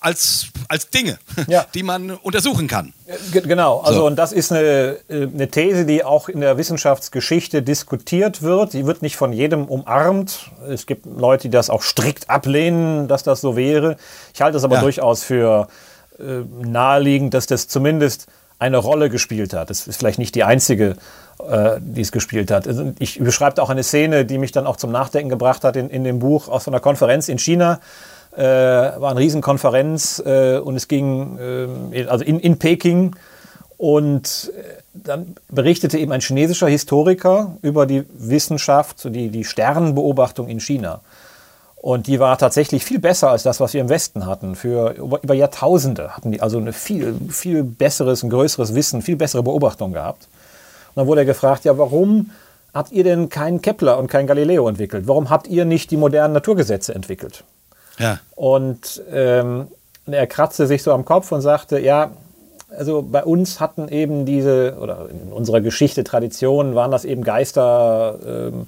als, als Dinge, Ja. die man untersuchen kann. Ge- Genau, also So. und das ist eine, äh, eine These, die auch in der Wissenschaftsgeschichte diskutiert wird. Die wird nicht von jedem umarmt. Es gibt Leute, die das auch strikt ablehnen, dass das so wäre. Ich halte es aber Ja. durchaus für äh, naheliegend, dass das zumindest eine Rolle gespielt hat. Das ist vielleicht nicht die einzige, äh, die es gespielt hat. Also ich beschreibe auch eine Szene, die mich dann auch zum Nachdenken gebracht hat in, in dem Buch aus einer Konferenz in China. Äh, war eine Riesenkonferenz äh, und es ging ähm, also in, in Peking und äh, dann berichtete eben ein chinesischer Historiker über die Wissenschaft, die, die Sternenbeobachtung in China. Und die war tatsächlich viel besser als das, was wir im Westen hatten. Für über, Jahrtausende hatten die also ein viel, viel besseres, ein größeres Wissen, viel bessere Beobachtung gehabt. Und dann wurde er gefragt, ja, warum habt ihr denn keinen Kepler und keinen Galileo entwickelt? Warum habt ihr nicht die modernen Naturgesetze entwickelt? Ja. Und ähm, er kratzte sich so am Kopf und sagte, ja, also bei uns hatten eben diese, oder in unserer Geschichte, Tradition, waren das eben Geister ähm,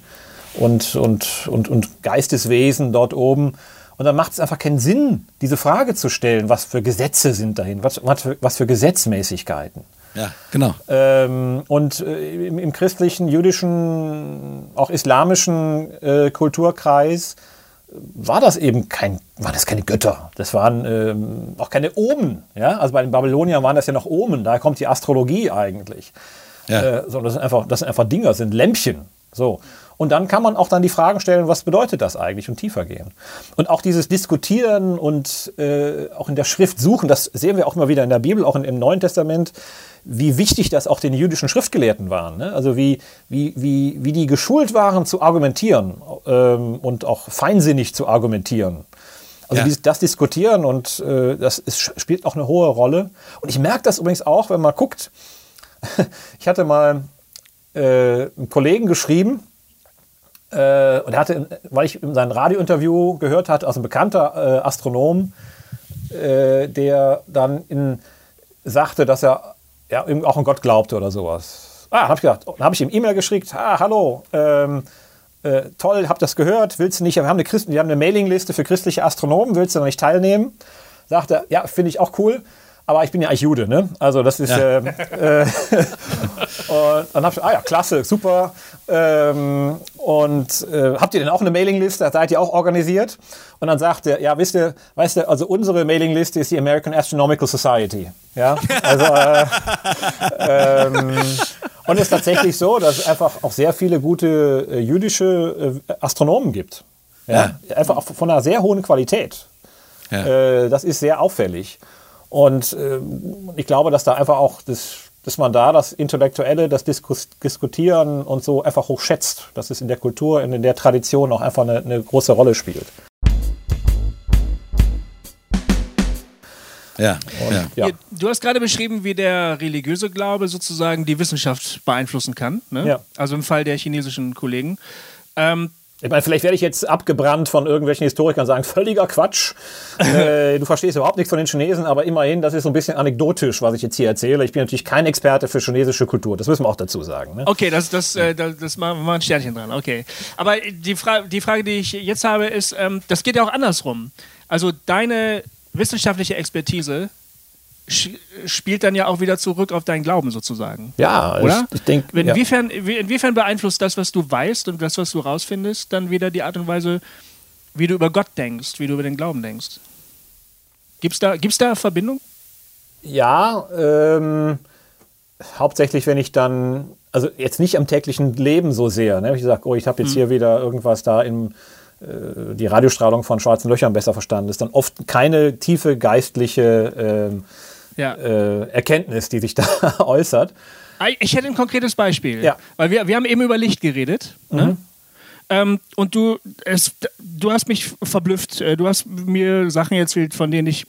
und, und, und, und Geisteswesen dort oben. Und dann macht es einfach keinen Sinn, diese Frage zu stellen, was für Gesetze sind dahin, was, was, für, was für Gesetzmäßigkeiten. Ja, genau. Ähm, und äh, im, im christlichen, jüdischen, auch islamischen äh, Kulturkreis war das eben kein, waren das keine Götter. Das waren ähm, auch keine Omen. Ja? Also bei den Babyloniern waren das ja noch Omen. Da kommt die Astrologie eigentlich. Ja. Äh, so, das sind einfach, das sind einfach Dinger, das sind Lämpchen. So. Und dann kann man auch dann die Fragen stellen, was bedeutet das eigentlich und tiefer gehen. Und auch dieses Diskutieren und äh, auch in der Schrift suchen, das sehen wir auch immer wieder in der Bibel, auch in, im Neuen Testament, wie wichtig das auch den jüdischen Schriftgelehrten waren. Ne? Also wie, wie, wie, wie die geschult waren zu argumentieren ähm, und auch feinsinnig zu argumentieren. Also ja. das Diskutieren und äh, das ist, spielt auch eine hohe Rolle. Und ich merke das übrigens auch, wenn man guckt. ich hatte mal äh, einen Kollegen geschrieben, äh, und er hatte, weil ich in seinem Radiointerview gehört hatte, aus einem bekannter äh, Astronom, äh, der dann in, sagte, dass er ja, auch an Gott glaubte oder sowas. Ah, habe ich gedacht, dann habe ich ihm E-Mail geschickt, ah, hallo, ähm, äh, toll, hab das gehört, willst du nicht, wir haben eine, Christen, wir haben eine Mailingliste für christliche Astronomen, willst du noch nicht teilnehmen? Sagt er, ja, finde ich auch cool aber ich bin ja eigentlich Jude, ne? Also das ist. Ja. Ähm, äh, und dann habe ich, ah ja, klasse, super. Ähm, und äh, habt ihr denn auch eine Mailingliste? Seid ihr auch organisiert? Und dann sagt er, ja, wisst ihr, weißt du, also unsere Mailingliste ist die American Astronomical Society. Ja, also äh, ähm, und es ist tatsächlich so, dass es einfach auch sehr viele gute äh, jüdische äh, Astronomen gibt. Ja? ja? Einfach von einer sehr hohen Qualität. Ja. Das ist sehr auffällig. Und äh, ich glaube, dass da einfach auch das, dass man da das Intellektuelle, das Diskus Diskutieren und so einfach hoch schätzt, dass es in der Kultur, in der Tradition auch einfach eine, eine große Rolle spielt. Ja, und, ja. Du hast gerade beschrieben, wie der religiöse Glaube sozusagen die Wissenschaft beeinflussen kann. Ne? Ja. Also im Fall der chinesischen Kollegen. Ähm, ich meine, vielleicht werde ich jetzt abgebrannt von irgendwelchen Historikern sagen, völliger Quatsch. äh, du verstehst überhaupt nichts von den Chinesen, aber immerhin, das ist so ein bisschen anekdotisch, was ich jetzt hier erzähle. Ich bin natürlich kein Experte für chinesische Kultur, das müssen wir auch dazu sagen. Ne? Okay, das, das, äh, das, das machen wir mal ein Sternchen dran, okay. Aber die, Fra die Frage, die ich jetzt habe, ist, ähm, das geht ja auch andersrum. Also deine wissenschaftliche Expertise spielt dann ja auch wieder zurück auf deinen Glauben sozusagen. Ja, oder? Ich, ich denke. Inwiefern, ja. inwiefern beeinflusst das, was du weißt und das, was du rausfindest, dann wieder die Art und Weise, wie du über Gott denkst, wie du über den Glauben denkst? Gibt es da, gibt's da Verbindung? Ja, ähm, hauptsächlich, wenn ich dann, also jetzt nicht am täglichen Leben so sehr, ne? ich sage, oh, ich habe jetzt hm. hier wieder irgendwas da im äh, die Radiostrahlung von schwarzen Löchern besser verstanden ist, dann oft keine tiefe geistliche äh, ja. äh, Erkenntnis, die sich da äußert. Ich hätte ein konkretes Beispiel. Ja. Weil wir, wir haben eben über Licht geredet. Ne? Mhm. Ähm, und du, es, du hast mich verblüfft. Äh, du hast mir Sachen erzählt, von denen ich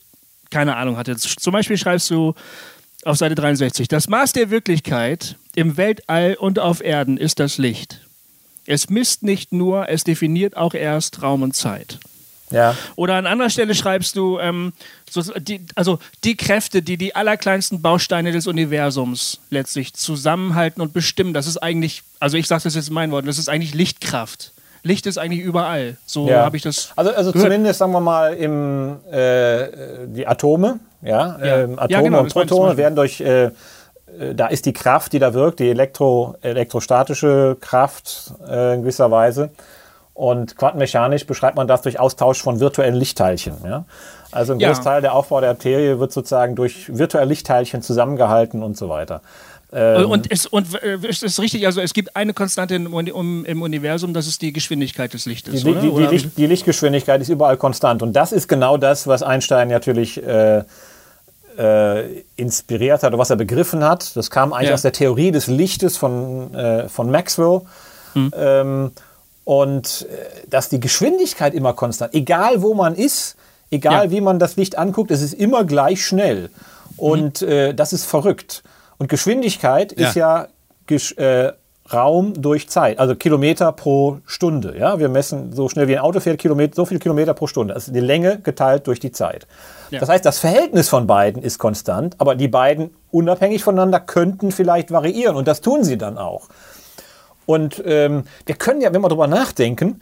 keine Ahnung hatte. Zum Beispiel schreibst du auf Seite 63, das Maß der Wirklichkeit im Weltall und auf Erden ist das Licht. Es misst nicht nur, es definiert auch erst Raum und Zeit. Ja. Oder an anderer Stelle schreibst du, ähm, so, die, also die Kräfte, die die allerkleinsten Bausteine des Universums letztlich zusammenhalten und bestimmen, das ist eigentlich, also ich sage das jetzt in meinen Worten, das ist eigentlich Lichtkraft. Licht ist eigentlich überall. So ja. habe ich das. Also, also zumindest sagen wir mal im, äh, die Atome, ja, ja. Ähm, Atome ja, genau, und Protone werden durch äh, äh, da ist die Kraft, die da wirkt, die Elektro, elektrostatische Kraft äh, in gewisser Weise. Und quantenmechanisch beschreibt man das durch Austausch von virtuellen Lichtteilchen. Ja? Also ein ja. Großteil der Aufbau der Arterie wird sozusagen durch virtuelle Lichtteilchen zusammengehalten und so weiter. Ähm und, es, und äh, ist es richtig, also es gibt eine Konstante im, im Universum, das ist die Geschwindigkeit des Lichtes. Die, die, die, Licht, die Lichtgeschwindigkeit ist überall konstant. Und das ist genau das, was Einstein natürlich äh, äh, inspiriert hat oder was er begriffen hat. Das kam eigentlich ja. aus der Theorie des Lichtes von, äh, von Maxwell. Hm. Ähm, und äh, dass die Geschwindigkeit immer konstant, egal wo man ist, egal ja. wie man das Licht anguckt, es ist immer gleich schnell. Und mhm. äh, das ist verrückt. Und Geschwindigkeit ja. ist ja äh, Raum durch Zeit, also Kilometer pro Stunde. Ja, wir messen so schnell wie ein Auto fährt Kilometer, so viele Kilometer pro Stunde. Ist die Länge geteilt durch die Zeit. Ja. Das heißt, das Verhältnis von beiden ist konstant, aber die beiden unabhängig voneinander könnten vielleicht variieren und das tun sie dann auch. Und ähm, wir können ja, wenn wir darüber nachdenken,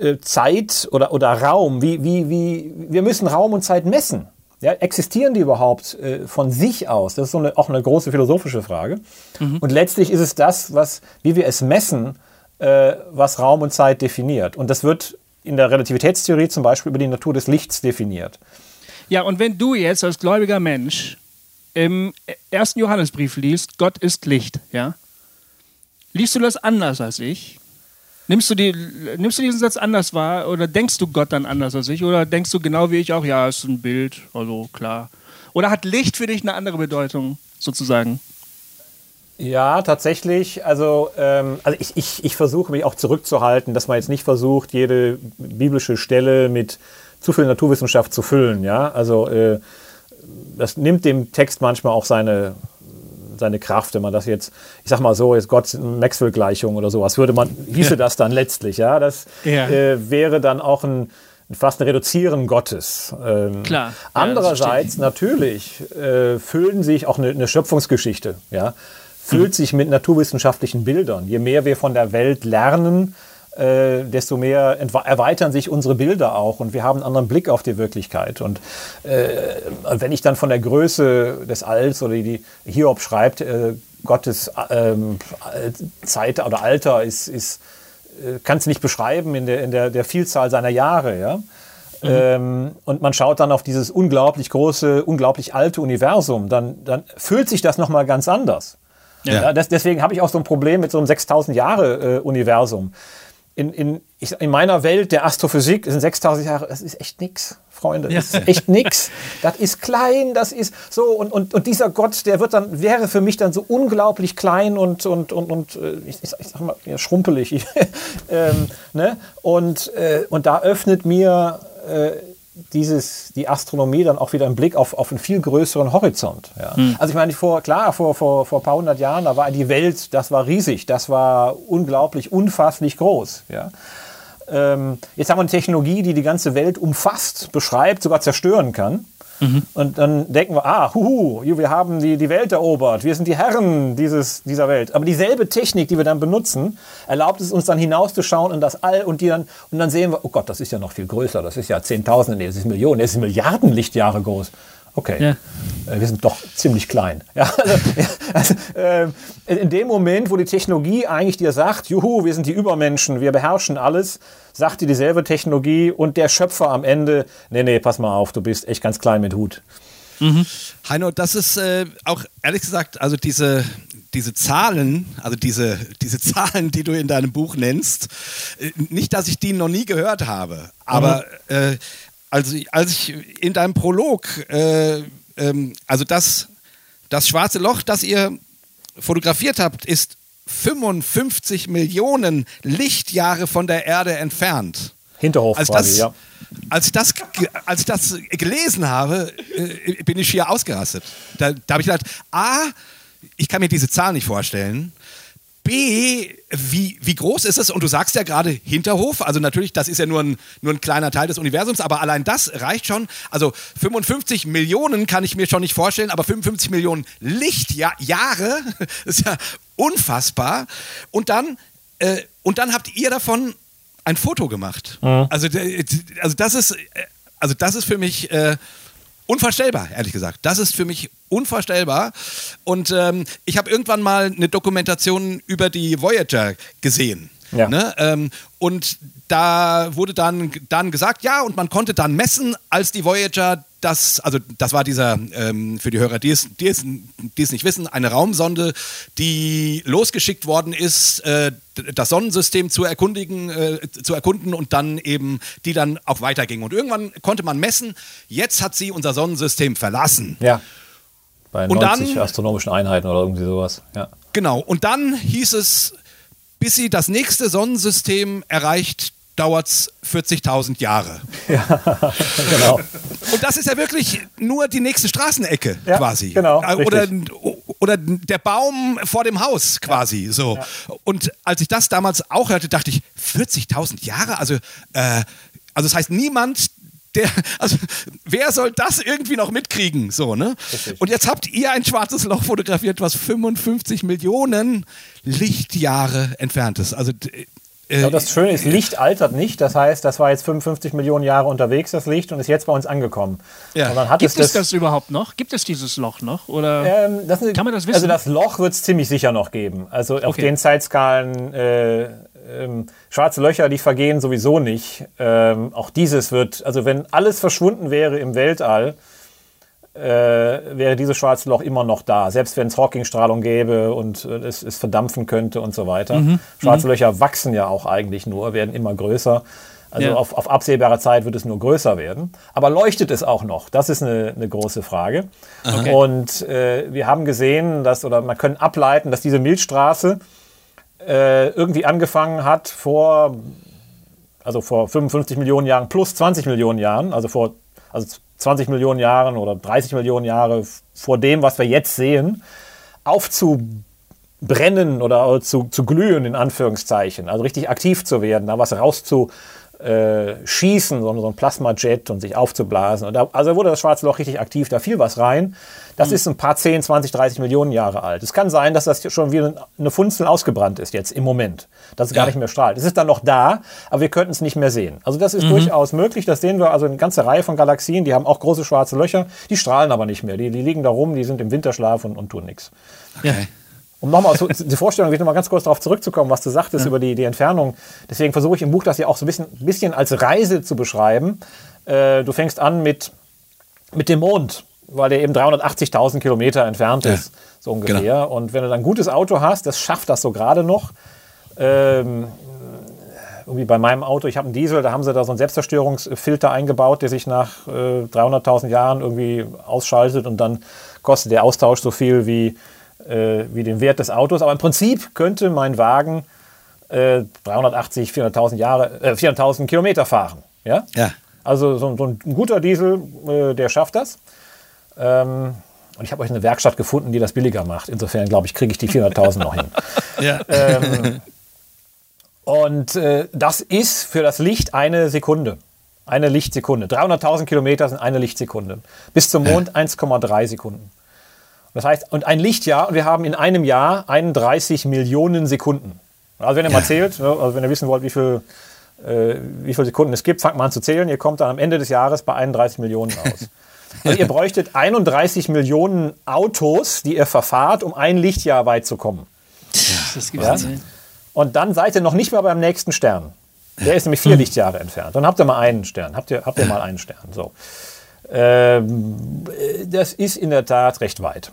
äh, Zeit oder, oder Raum, wie, wie, wie, wir müssen Raum und Zeit messen. Ja, existieren die überhaupt äh, von sich aus? Das ist so eine, auch eine große philosophische Frage. Mhm. Und letztlich ist es das, was, wie wir es messen, äh, was Raum und Zeit definiert. Und das wird in der Relativitätstheorie zum Beispiel über die Natur des Lichts definiert. Ja, und wenn du jetzt als gläubiger Mensch im ersten Johannesbrief liest, Gott ist Licht, ja? Liest du das anders als ich? Nimmst du, die, nimmst du diesen Satz anders wahr oder denkst du Gott dann anders als ich? Oder denkst du genau wie ich auch, ja, ist ein Bild, also klar. Oder hat Licht für dich eine andere Bedeutung, sozusagen? Ja, tatsächlich. Also, ähm, also ich, ich, ich versuche mich auch zurückzuhalten, dass man jetzt nicht versucht, jede biblische Stelle mit zu viel Naturwissenschaft zu füllen. Ja, also äh, das nimmt dem Text manchmal auch seine seine Kraft, wenn man das jetzt, ich sag mal so, jetzt Gott Maxwell-Gleichung oder sowas, würde man, hieße das dann letztlich, ja. Das Ja. Äh, wäre dann auch ein fast ein Reduzieren Gottes. Ähm, Klar. Ja, Andererseits natürlich äh, füllen sich auch eine, eine Schöpfungsgeschichte, ja, füllt sich mit naturwissenschaftlichen Bildern. Je mehr wir von der Welt lernen, äh, desto mehr erweitern sich unsere Bilder auch und wir haben einen anderen Blick auf die Wirklichkeit. Und äh, wenn ich dann von der Größe des Alls oder die Hiob schreibt, äh, Gottes ähm, Zeit oder Alter ist, ist äh, kannst du nicht beschreiben in der, in der, der Vielzahl seiner Jahre, ja. Ähm, und man schaut dann auf dieses unglaublich große, unglaublich alte Universum, dann, dann fühlt sich das nochmal ganz anders. Ja. das, deswegen habe ich auch so ein Problem mit so einem 6000 Jahre äh, Universum. In, in, ich, in meiner Welt der Astrophysik sind 6000 Jahre, das ist echt nix, Freunde. Das ist echt nix. Das ist klein, das ist so. Und, und, und dieser Gott, der wird dann, wäre für mich dann so unglaublich klein und, und, und, und äh, ich, ich, sag mal, ja, schrumpelig. Ähm, ne? und, äh, und da öffnet mir äh, dieses, die Astronomie dann auch wieder einen Blick auf, auf einen viel größeren Horizont. Ja. Also ich meine, vor, klar, vor, vor, vor ein paar hundert Jahren, da war die Welt, das war riesig, das war unglaublich, unfasslich groß. Ja. Ähm, jetzt haben wir eine Technologie, die die ganze Welt umfasst, beschreibt, sogar zerstören kann. Und dann denken wir, ah, huhu, wir haben die, die Welt erobert, wir sind die Herren dieses, dieser Welt. Aber dieselbe Technik, die wir dann benutzen, erlaubt es uns dann hinauszuschauen in das All und, die dann, und dann sehen wir, oh Gott, das ist ja noch viel größer, das ist ja Zehntausende, nee, das ist Millionen, das ist Milliarden Lichtjahre groß. Okay, Ja. äh, wir sind doch ziemlich klein. Ja, also, ja, also, äh, in dem Moment, wo die Technologie eigentlich dir sagt, juhu, wir sind die Übermenschen, wir beherrschen alles, sagt dir dieselbe Technologie und der Schöpfer am Ende, nee, nee, pass mal auf, du bist echt ganz klein mit Hut. Heino, das ist äh, auch ehrlich gesagt, also diese, diese Zahlen, also diese, diese Zahlen, die du in deinem Buch nennst, äh, nicht, dass ich die noch nie gehört habe, aber äh, also, als ich in deinem Prolog, äh, ähm, also das, das schwarze Loch, das ihr fotografiert habt, ist 55 Millionen Lichtjahre von der Erde entfernt. Hinterhof Als quasi, das, ja. als, ich das, als ich das gelesen habe, äh, bin ich schier ausgerastet. Da, da habe ich gedacht, A, ich kann mir diese Zahl nicht vorstellen. B, wie, wie groß ist es? Und du sagst ja gerade Hinterhof, also natürlich, das ist ja nur ein, nur ein kleiner Teil des Universums, aber allein das reicht schon. Also 55 Millionen kann ich mir schon nicht vorstellen, aber 55 Millionen Lichtjahre ist ja unfassbar. Und dann, äh, und dann habt ihr davon ein Foto gemacht. Also, der- also das ist, äh, also das ist für mich äh, unvorstellbar, ehrlich gesagt. Das ist für mich unvorstellbar. Und ähm, ich habe irgendwann mal eine Dokumentation über die Voyager gesehen. Ja. Ne? Ähm, und da wurde dann, dann gesagt, ja, und man konnte dann messen, als die Voyager das, also das war dieser, ähm, für die Hörer, die es, die, es, die es nicht wissen, eine Raumsonde, die losgeschickt worden ist, äh, das Sonnensystem zu erkundigen, äh, zu erkunden und dann eben, die dann auch weiterging. Und irgendwann konnte man messen, jetzt hat sie unser Sonnensystem verlassen. Ja. Bei Und 90 dann- astronomischen Einheiten oder irgendwie sowas. Ja. Genau. Und dann hieß es, bis sie das nächste Sonnensystem erreicht, dauert es 40.000 Jahre. genau. Und das ist ja wirklich nur die nächste Straßenecke Ja, quasi. genau, Äh, Oder, richtig. Oder der Baum vor dem Haus quasi. So. Und als ich das damals auch hörte, dachte ich, 40.000 Jahre? Also, äh, also das heißt, niemand, der, also wer soll das irgendwie noch mitkriegen? So, ne? Richtig. Und jetzt habt ihr ein schwarzes Loch fotografiert, was 55 Millionen Lichtjahre entfernt ist. Also äh, Aber das Schöne ist, Licht altert nicht. Das heißt, das war jetzt 55 Millionen Jahre unterwegs, das Licht, und ist jetzt bei uns angekommen. Ja. Und dann hat Gibt es es das überhaupt noch? Gibt es dieses Loch noch? Oder? Ähm, das Kann man das wissen? Also das Loch wird es ziemlich sicher noch geben. Also auf Okay. den Zeitskalen äh, ähm, schwarze Löcher, die vergehen sowieso nicht. Ähm, auch dieses wird, also wenn alles verschwunden wäre im Weltall, äh, wäre dieses schwarze Loch immer noch da. Selbst wenn es Hawking-Strahlung gäbe und äh, es, es verdampfen könnte und so weiter. Mhm. Schwarze Löcher wachsen ja auch eigentlich nur, werden immer größer. Also Ja. auf, auf absehbare Zeit wird es nur größer werden. Aber leuchtet es auch noch? Das ist eine, eine große Frage. Und äh, wir haben gesehen, dass, oder man kann ableiten, dass diese Milchstraße äh, irgendwie angefangen hat vor, also vor 55 Millionen Jahren plus 20 Millionen Jahren, also vor also 20 Millionen Jahren oder 30 Millionen Jahre vor dem, was wir jetzt sehen, aufzubrennen oder zu, zu glühen, in Anführungszeichen. Also richtig aktiv zu werden, da was rauszu äh, schießen, so, so ein Plasmajet und sich aufzublasen. Und da, also wurde das Schwarze Loch richtig aktiv, da fiel was rein. Das ist ein paar 10, 20, 30 Millionen Jahre alt. Es kann sein, dass das schon wie eine Funzel ausgebrannt ist jetzt im Moment, dass es gar Ja. nicht mehr strahlt. Es ist dann noch da, aber wir könnten es nicht mehr sehen. Also das ist durchaus möglich. Das sehen wir also eine ganze Reihe von Galaxien, die haben auch große schwarze Löcher, die strahlen aber nicht mehr. Die, die liegen da rum, die sind im Winterschlaf und, und tun nichts. Okay. Um nochmal so, die Vorstellung, noch mal ganz kurz darauf zurückzukommen, was du sagtest über die, die Entfernung. Deswegen versuche ich im Buch das ja auch so ein bisschen, bisschen als Reise zu beschreiben. Äh, du fängst an mit, mit dem Mond, weil der eben 380.000 Kilometer entfernt Ja. ist, so ungefähr. Und wenn du dann ein gutes Auto hast, das schafft das so gerade noch. Ähm, irgendwie bei meinem Auto, ich habe einen Diesel, da haben sie da so einen Selbstzerstörungsfilter eingebaut, der sich nach äh, 300.000 Jahren irgendwie ausschaltet und dann kostet der Austausch so viel wie, äh, wie den Wert des Autos. Aber im Prinzip könnte mein Wagen äh, 380, 400.000 Jahre, äh, 400.000 Kilometer fahren. Ja? Ja. Also so, so ein guter Diesel, äh, der schafft das. Ähm, und ich habe euch eine Werkstatt gefunden, die das billiger macht. Insofern glaube ich, kriege ich die 400.000 noch hin. Ja. Und äh, das ist für das Licht eine Sekunde. Eine Lichtsekunde. 300.000 Kilometer sind eine Lichtsekunde. Bis zum Mond 1,3 Sekunden. Das heißt, und ein Lichtjahr, und wir haben in einem Jahr 31 Millionen Sekunden. Also wenn ihr mal zählt, ne, also wenn ihr wissen wollt, wie viel, äh, wie viele Sekunden es gibt, fangt mal an zu zählen. Ihr kommt dann am Ende des Jahres bei 31 Millionen raus. Also ihr bräuchtet 31 Millionen Autos, die ihr verfahrt, um ein Lichtjahr weit zu kommen. Das gibt's Ja? nicht. Und dann seid ihr noch nicht mal beim nächsten Stern. Der ist nämlich vier Lichtjahre entfernt. Dann habt ihr mal einen Stern. Habt ihr, habt ihr mal einen Stern. So. Ähm, äh, das ist in der Tat recht weit.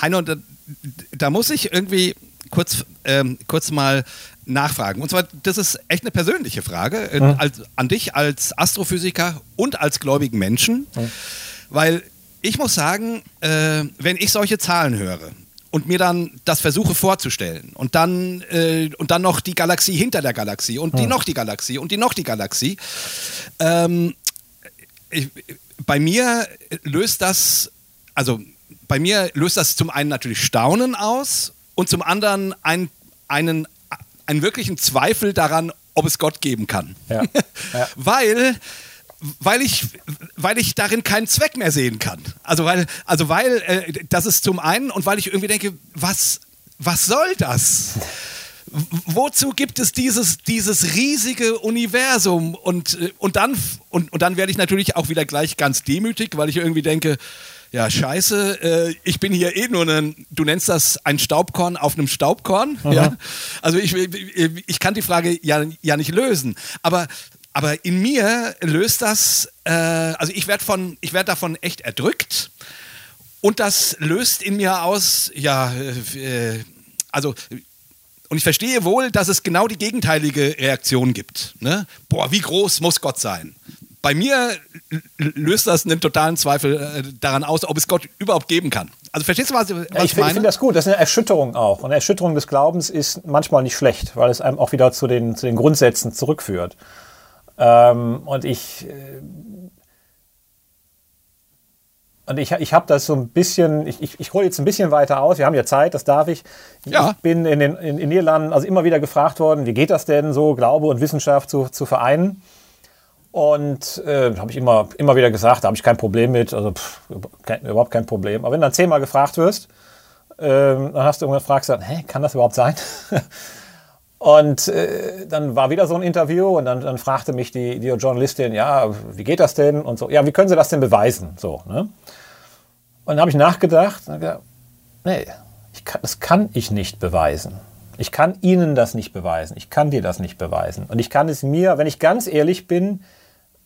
Heino, da, da muss ich irgendwie kurz, ähm, kurz mal nachfragen. Und zwar, das ist echt eine persönliche Frage äh, als, an dich als Astrophysiker und als gläubigen Menschen. Weil ich muss sagen, äh, wenn ich solche Zahlen höre und mir dann das versuche vorzustellen und dann, äh, und dann noch die Galaxie hinter der Galaxie und die noch die Galaxie und die noch die Galaxie, ähm, ich, bei mir löst das, also bei mir löst das zum einen natürlich Staunen aus und zum anderen ein, einen, einen wirklichen Zweifel daran, ob es Gott geben kann. Ja. Ja. weil, weil, ich, weil ich darin keinen Zweck mehr sehen kann. Also weil, also weil äh, das ist zum einen und weil ich irgendwie denke, was, was soll das? Wozu gibt es dieses, dieses riesige Universum? Und, äh, und, dann, und, und dann werde ich natürlich auch wieder gleich ganz demütig, weil ich irgendwie denke, ja, scheiße, äh, ich bin hier eh nur ein, du nennst das ein Staubkorn auf einem Staubkorn. Ja? Also ich, ich kann die Frage ja, ja nicht lösen. Aber, aber in mir löst das, äh, also ich werde von, ich werde davon echt erdrückt. Und das löst in mir aus, ja, äh, also, und ich verstehe wohl, dass es genau die gegenteilige Reaktion gibt. Ne? Boah, wie groß muss Gott sein? Bei mir löst das einen totalen Zweifel äh, daran aus, ob es Gott überhaupt geben kann. Also verstehst du, was, was Ja, ich, ich finde ich meine? finde das gut. Das ist eine Erschütterung auch. Und eine Erschütterung des Glaubens ist manchmal nicht schlecht, weil es einem auch wieder zu den, zu den Grundsätzen zurückführt. Ähm, und ich. Äh, Und ich, ich habe das so ein bisschen, ich, ich, ich hole jetzt ein bisschen weiter aus. Wir haben ja Zeit, das darf ich. Ja. Ich bin in den in, in Niederlanden also immer wieder gefragt worden, wie geht das denn so, Glaube und Wissenschaft zu, zu vereinen? Und äh, habe ich immer, immer wieder gesagt, da habe ich kein Problem mit, also pff, kein, überhaupt kein Problem. Aber wenn du dann zehnmal gefragt wirst, ähm, dann hast du irgendwann gefragt, gesagt, hä, kann das überhaupt sein? und äh, dann war wieder so ein Interview und dann, dann fragte mich die, die Journalistin, ja, wie geht das denn? Und so, ja, wie können Sie das denn beweisen? So, ne? Und dann habe ich nachgedacht und gedacht, nee, kann, das kann ich nicht beweisen. Ich kann Ihnen das nicht beweisen. Ich kann dir das nicht beweisen. Und ich kann es mir, wenn ich ganz ehrlich bin,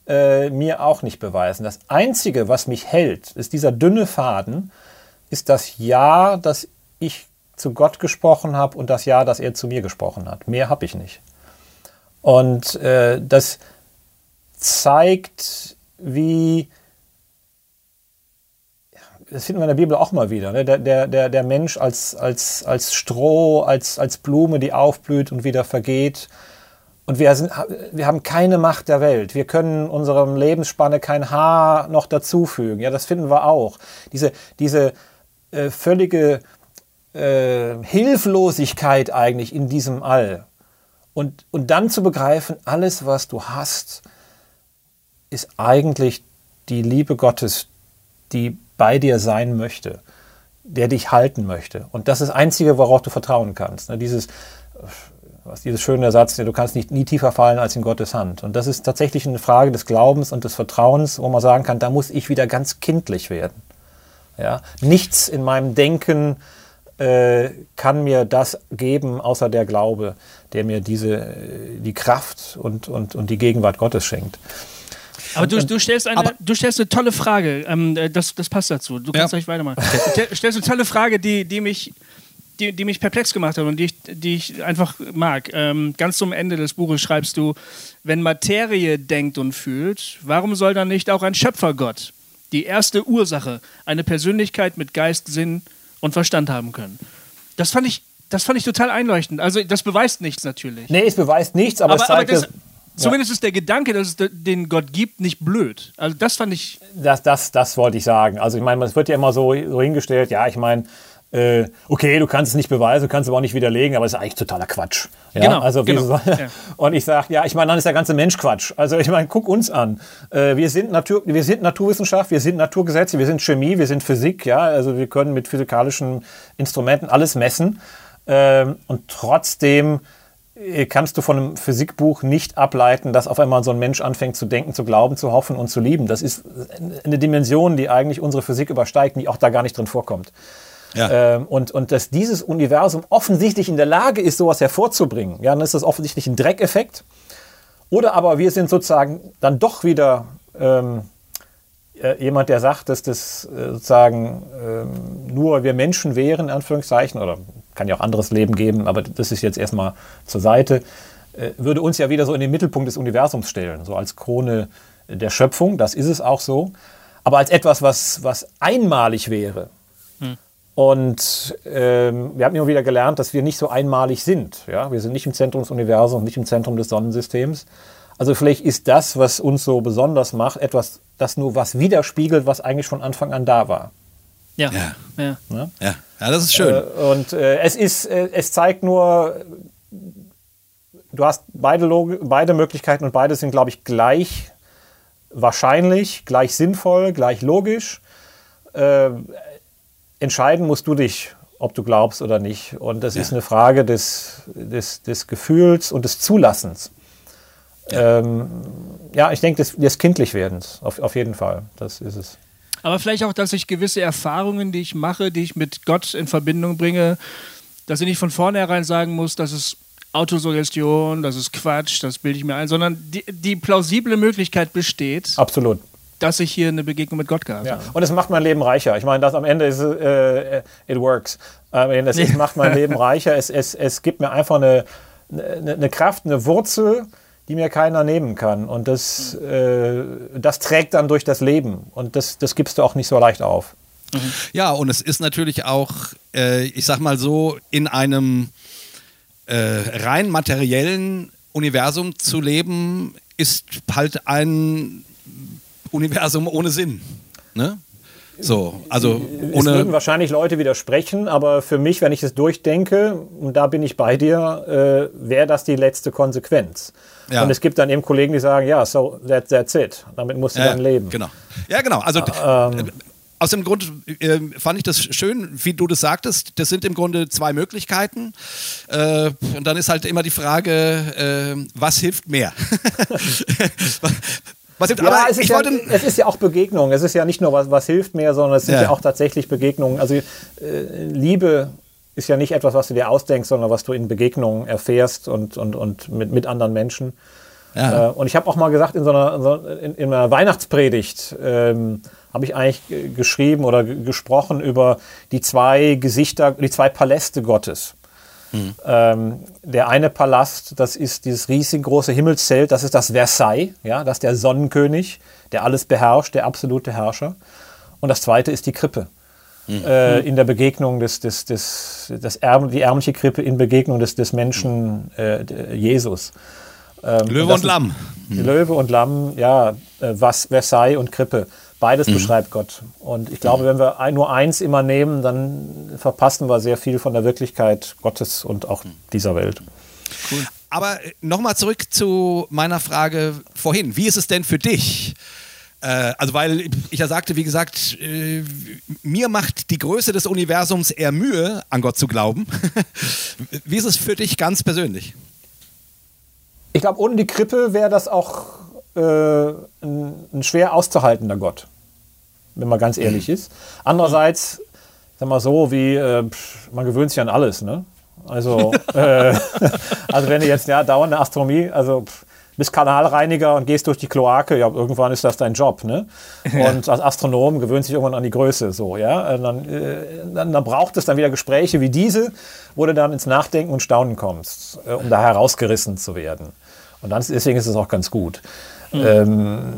äh, mir auch nicht beweisen. Das Einzige, was mich hält, ist dieser dünne Faden, ist das Ja, das ich zu Gott gesprochen habe und das Ja, das er zu mir gesprochen hat. Mehr habe ich nicht. Und äh, das zeigt, wie das finden wir in der Bibel auch mal wieder. Ne? Der, der, der, Mensch als, als, als Stroh, als, als Blume, die aufblüht und wieder vergeht. Und wir, sind, wir haben keine Macht der Welt. Wir können unserem Lebensspanne kein Haar noch dazufügen. Ja, das finden wir auch. Diese, diese äh, völlige äh, Hilflosigkeit eigentlich in diesem All. Und, und dann zu begreifen, alles, was du hast, ist eigentlich die Liebe Gottes, die bei dir sein möchte, der dich halten möchte. Und das ist das Einzige, worauf du vertrauen kannst. Ne? Dieses, was dieses schöne Satz, du kannst nicht nie tiefer fallen als in Gottes Hand. Und das ist tatsächlich eine Frage des Glaubens und des Vertrauens, wo man sagen kann, da muss ich wieder ganz kindlich werden. Ja? Nichts in meinem Denken äh, kann mir das geben, außer der Glaube, der mir diese, die Kraft und, und, und die Gegenwart Gottes schenkt. Aber du, du, stellst eine, du stellst eine tolle Frage. Ähm, äh, das, das passt dazu. Du kannst ja. gleich weitermachen. Du stellst eine tolle Frage, die, die mich. Die, die mich perplex gemacht hat und die ich, die ich einfach mag. Ähm, ganz zum Ende des Buches schreibst du, wenn Materie denkt und fühlt, warum soll dann nicht auch ein Schöpfergott, die erste Ursache, eine Persönlichkeit mit Geist, Sinn und Verstand haben können? Das fand ich, das fand ich total einleuchtend. Also das beweist nichts natürlich. Nee, es beweist nichts, aber, aber es zeigt... Aber das, Zumindest ist der Gedanke, dass es den Gott gibt, nicht blöd. Also das fand ich. Das, das, das wollte ich sagen. Also ich meine, es wird ja immer so, so hingestellt, ja, ich meine, äh, okay, du kannst es nicht beweisen, du kannst es aber auch nicht widerlegen, aber es ist eigentlich totaler Quatsch. Ja? Genau. Also, genau. So, ja. Und ich sage, ja, ich meine, dann ist der ganze Mensch Quatsch. Also ich meine, guck uns an. Äh, wir, sind Natur, wir sind Naturwissenschaft, wir sind Naturgesetze, wir sind Chemie, wir sind Physik, ja, also wir können mit physikalischen Instrumenten alles messen. Ähm, und trotzdem kannst du von einem Physikbuch nicht ableiten, dass auf einmal so ein Mensch anfängt zu denken, zu glauben, zu hoffen und zu lieben. Das ist eine Dimension, die eigentlich unsere Physik übersteigt, die auch da gar nicht drin vorkommt. Ja. Ähm, und, und dass dieses Universum offensichtlich in der Lage ist, sowas hervorzubringen, ja, dann ist das offensichtlich ein Dreckeffekt. Oder aber wir sind sozusagen dann doch wieder ähm, äh, jemand, der sagt, dass das äh, sozusagen ähm, nur wir Menschen wären, in Anführungszeichen, oder kann ja auch anderes Leben geben, aber das ist jetzt erstmal zur Seite, äh, würde uns ja wieder so in den Mittelpunkt des Universums stellen, so als Krone der Schöpfung, das ist es auch so, aber als etwas, was, was einmalig wäre. Hm. Und ähm, wir haben immer wieder gelernt, dass wir nicht so einmalig sind. Ja? Wir sind nicht im Zentrum des Universums, nicht im Zentrum des Sonnensystems. Also vielleicht ist das, was uns so besonders macht, etwas, das nur was widerspiegelt, was eigentlich von Anfang an da war. Ja. Ja. ja. ja. ja. das ist schön. Äh, und äh, es ist, äh, es zeigt nur, du hast beide, Log beide Möglichkeiten und beide sind, glaube ich, gleich wahrscheinlich, gleich sinnvoll, gleich logisch. Äh, entscheiden musst du dich, ob du glaubst oder nicht. Und das ja. ist eine Frage des, des, des Gefühls und des Zulassens. Ja, ähm, ja ich denke, des, des Kindlichwerdens, auf, auf jeden Fall. Das ist es. Aber vielleicht auch, dass ich gewisse Erfahrungen, die ich mache, die ich mit Gott in Verbindung bringe, dass ich nicht von vornherein sagen muss, dass es Autosuggestion, das ist Quatsch, das bilde ich mir ein, sondern die, die plausible Möglichkeit besteht. Absolut dass ich hier eine Begegnung mit Gott gehabt habe. Ja. Und es macht mein Leben reicher. Ich meine, das am Ende ist, äh, it works. es, es macht mein Leben reicher. Es, es, es gibt mir einfach eine, eine, eine Kraft, eine Wurzel, die mir keiner nehmen kann. Und das, äh, das trägt dann durch das Leben. Und das, das gibst du auch nicht so leicht auf. Mhm. Ja, und es ist natürlich auch, äh, ich sag mal so, in einem äh, rein materiellen Universum zu leben, ist halt ein Universum ohne Sinn. Ne? So, also ohne. Es würden wahrscheinlich Leute widersprechen, aber für mich, wenn ich es durchdenke, und da bin ich bei dir, äh, wäre das die letzte Konsequenz. Ja. Und es gibt dann eben Kollegen, die sagen, ja, so that, that's it. Damit musst du ja, dann leben. Genau. Ja, genau. Also ähm, aus dem Grund äh, fand ich das schön, wie du das sagtest. Das sind im Grunde zwei Möglichkeiten. Äh, und dann ist halt immer die Frage, äh, was hilft mehr? Was hilft, ja, es ist ja, es ist ja auch Begegnung. Es ist ja nicht nur, was, was hilft mehr, sondern es sind ja, ja auch tatsächlich Begegnungen. Also äh, Liebe ist ja nicht etwas, was du dir ausdenkst, sondern was du in Begegnungen erfährst und, und, und mit, mit anderen Menschen. Ja. Äh, und ich habe auch mal gesagt, in so einer, in, in einer Weihnachtspredigt ähm, habe ich eigentlich geschrieben oder gesprochen über die zwei Gesichter, die zwei Paläste Gottes. Ähm, der eine Palast, das ist dieses riesengroße Himmelszelt, das ist das Versailles, ja, das ist der Sonnenkönig, der alles beherrscht, der absolute Herrscher. Und das zweite ist die Krippe. Äh, in der Begegnung des, des, des, des Ärm, die ärmliche Krippe in Begegnung des, des Menschen äh, d- Jesus. Ähm, Löwe das und Lamm. Löwe und Lamm, ja, äh, was Versailles und Krippe. Beides beschreibt Gott. Und ich glaube, wenn wir nur eins immer nehmen, dann verpassen wir sehr viel von der Wirklichkeit Gottes und auch dieser Welt. Aber nochmal zurück zu meiner Frage vorhin. Wie ist es denn für dich? Äh, also, weil ich ja sagte, wie gesagt, äh, mir macht die Größe des Universums eher Mühe, an Gott zu glauben. Wie ist es für dich ganz persönlich? Ich glaube, ohne die Krippe wäre das auch äh, ein, ein schwer auszuhaltender Gott, wenn man ganz ehrlich ist. Andererseits, sag mal so, wie äh, man gewöhnt sich an alles, ne? Also, äh, also wenn du jetzt ja dauernde Astronomie, also pff, bist Kanalreiniger und gehst durch die Kloake, ja, irgendwann ist das dein Job, ne? Und als Astronom gewöhnt sich irgendwann an die Größe, so, ja? Dann, äh, dann, dann braucht es dann wieder Gespräche wie diese, wo du dann ins Nachdenken und Staunen kommst, äh, um da herausgerissen zu werden. Und dann, deswegen ist es auch ganz gut. Ähm,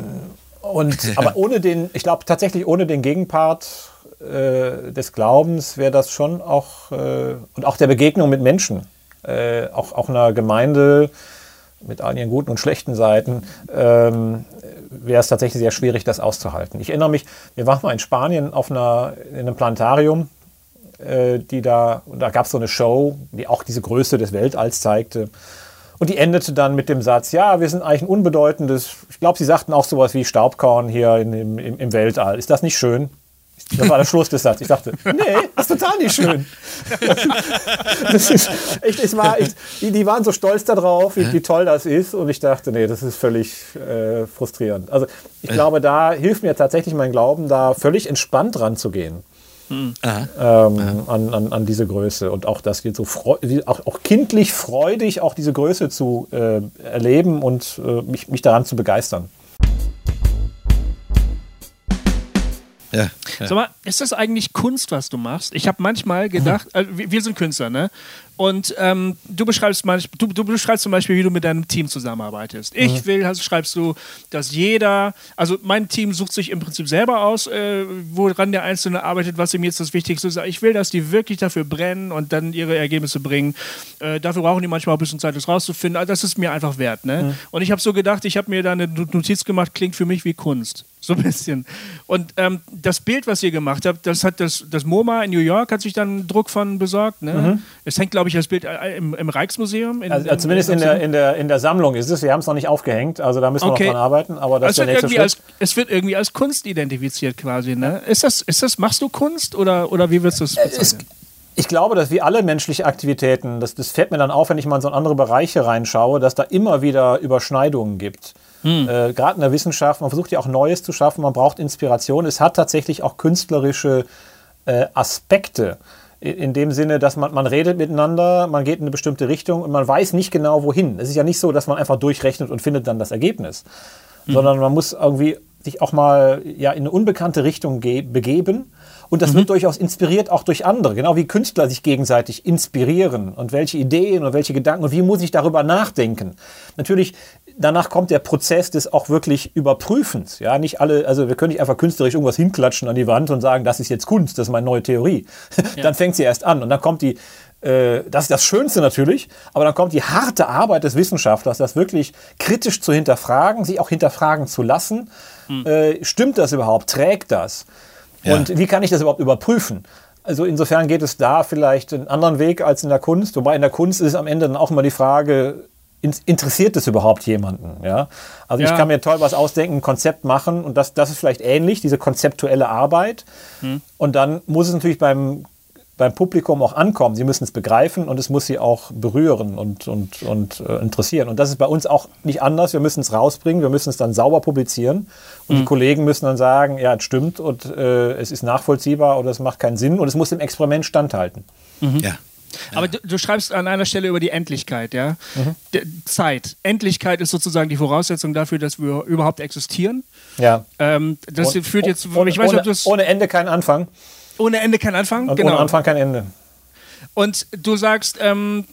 und, aber ohne den, ich glaube tatsächlich ohne den Gegenpart äh, des Glaubens wäre das schon auch, äh, und auch der Begegnung mit Menschen, äh, auch, auch einer Gemeinde mit all ihren guten und schlechten Seiten, ähm, wäre es tatsächlich sehr schwierig, das auszuhalten. Ich erinnere mich, wir waren mal in Spanien auf einer, in einem Planetarium, äh, die da, und da gab es so eine Show, die auch diese Größe des Weltalls zeigte. Und die endete dann mit dem Satz, ja, wir sind eigentlich ein unbedeutendes, ich glaube, sie sagten auch sowas wie Staubkorn hier in, im, im, Weltall. Ist das nicht schön? Das war der Schluss des Satzes. Ich dachte, nee, das ist total nicht schön. Das ist echt, es war echt, die, die waren so stolz darauf, wie, wie toll das ist. Und ich dachte, nee, das ist völlig äh, frustrierend. Also ich glaube, da hilft mir tatsächlich mein Glauben, da völlig entspannt ranzugehen. Ähm, an, an, an diese Größe und auch das so freu- wie- auch, auch kindlich freudig auch diese Größe zu äh, erleben und äh, mich, mich daran zu begeistern. Ja. Sag mal, ist das eigentlich Kunst, was du machst? Ich habe manchmal gedacht, also wir wir sind Künstler, ne? Und ähm, du beschreibst manch, du, du beschreibst zum Beispiel, wie du mit deinem Team zusammenarbeitest. Ich will, also schreibst du, dass jeder, also mein Team sucht sich im Prinzip selber aus, äh, woran der Einzelne arbeitet, was ihm jetzt das Wichtigste ist. Ich will, dass die wirklich dafür brennen und dann ihre Ergebnisse bringen. Äh, dafür brauchen die manchmal auch ein bisschen Zeit, das rauszufinden. Also das ist mir einfach wert, ne? Und ich habe so gedacht, ich habe mir da eine Notiz gemacht, klingt für mich wie Kunst. So ein bisschen. Und ähm, das Bild, was ihr gemacht habt, das hat das, das MoMA in New York hat sich dann Druck von besorgt. Ne? Es hängt, glaube ich, das Bild äh, im, im Rijksmuseum. In, Also, zumindest in der, in, der, in der Sammlung ist es. Wir haben es noch nicht aufgehängt, also da müssen wir Okay. noch dran arbeiten. Aber das es ist der nächste Schritt. als, es wird irgendwie als Kunst identifiziert quasi. Ne? Ist, das, ist das, machst du Kunst oder, oder wie würdest du es bezeichnen? Ich glaube, dass wie alle menschliche Aktivitäten, das, das fällt mir dann auf, wenn ich mal in so andere Bereiche reinschaue, dass da immer wieder Überschneidungen gibt. Äh, Gerade in der Wissenschaft, man versucht ja auch Neues zu schaffen, man braucht Inspiration. Es hat tatsächlich auch künstlerische äh, Aspekte. In dem Sinne, dass man, man redet miteinander, man geht in eine bestimmte Richtung und man weiß nicht genau wohin. Es ist ja nicht so, dass man einfach durchrechnet und findet dann das Ergebnis, sondern man muss irgendwie sich auch mal ja, in eine unbekannte Richtung ge- begeben. Und das wird durchaus inspiriert auch durch andere, genau wie Künstler sich gegenseitig inspirieren und welche Ideen und welche Gedanken und wie muss ich darüber nachdenken. Natürlich, danach kommt der Prozess des auch wirklich Überprüfens. Ja, nicht alle, also wir können nicht einfach künstlerisch irgendwas hinklatschen an die Wand und sagen, das ist jetzt Kunst, das ist meine neue Theorie. dann fängt sie erst an und dann kommt die, äh, das ist das Schönste natürlich, aber dann kommt die harte Arbeit des Wissenschaftlers, das wirklich kritisch zu hinterfragen, sich auch hinterfragen zu lassen. Äh, stimmt das überhaupt? Trägt das? Und wie kann ich das überhaupt überprüfen? Also insofern geht es da vielleicht einen anderen Weg als in der Kunst. Wobei in der Kunst ist am Ende dann auch immer die Frage, interessiert es überhaupt jemanden? Ja? Also ich Ja. kann mir toll was ausdenken, ein Konzept machen und das, das ist vielleicht ähnlich, diese konzeptuelle Arbeit. Und dann muss es natürlich beim, beim Publikum auch ankommen. Sie müssen es begreifen und es muss sie auch berühren und, und, und äh, interessieren. Und das ist bei uns auch nicht anders. Wir müssen es rausbringen, wir müssen es dann sauber publizieren. Und die Kollegen müssen dann sagen, ja, es stimmt und äh, es ist nachvollziehbar oder es macht keinen Sinn und es muss dem Experiment standhalten. Ja. Aber du, du schreibst an einer Stelle über die Endlichkeit, ja? Mhm. Zeit. Endlichkeit ist sozusagen die Voraussetzung dafür, dass wir überhaupt existieren. Ja. Ähm, das Und- führt jetzt, ohne, ich weiß nicht, ohne, das ohne Ende kein Anfang ohne Ende kein Anfang. und genau. ohne Anfang kein Ende. Und du sagst, ähm,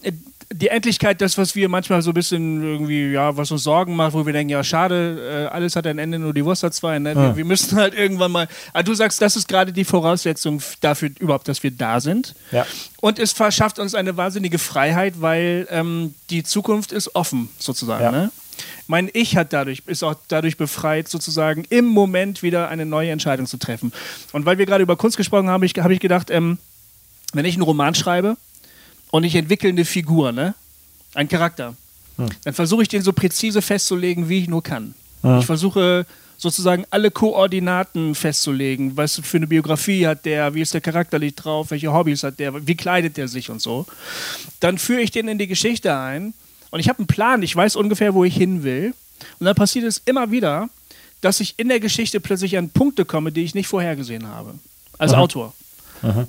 die Endlichkeit, das, was wir manchmal so ein bisschen irgendwie, ja, was uns Sorgen macht, wo wir denken, ja, schade, äh, alles hat ein Ende, nur die Wurst hat zwei. Ne? Wir, Ja. wir müssen halt irgendwann mal. Aber du sagst, das ist gerade die Voraussetzung dafür überhaupt, dass wir da sind. Ja. Und es verschafft uns eine wahnsinnige Freiheit, weil ähm, die Zukunft ist offen, sozusagen. Ja. Ne? Mein Ich hat dadurch, ist auch dadurch befreit, sozusagen im Moment wieder eine neue Entscheidung zu treffen. Und weil wir gerade über Kunst gesprochen haben, habe ich, hab ich gedacht, ähm, wenn ich einen Roman schreibe und ich entwickle eine Figur, ne? einen Charakter, dann versuche ich den so präzise festzulegen, wie ich nur kann. Ich versuche sozusagen alle Koordinaten festzulegen. Was für eine Biografie hat der, wie ist der charakterlich drauf, welche Hobbys hat der, wie kleidet der sich und so. Dann führe ich den in die Geschichte ein und ich habe einen Plan, ich weiß ungefähr, wo ich hin will. Und dann passiert es immer wieder, dass ich in der Geschichte plötzlich an Punkte komme, die ich nicht vorhergesehen habe. Als Autor.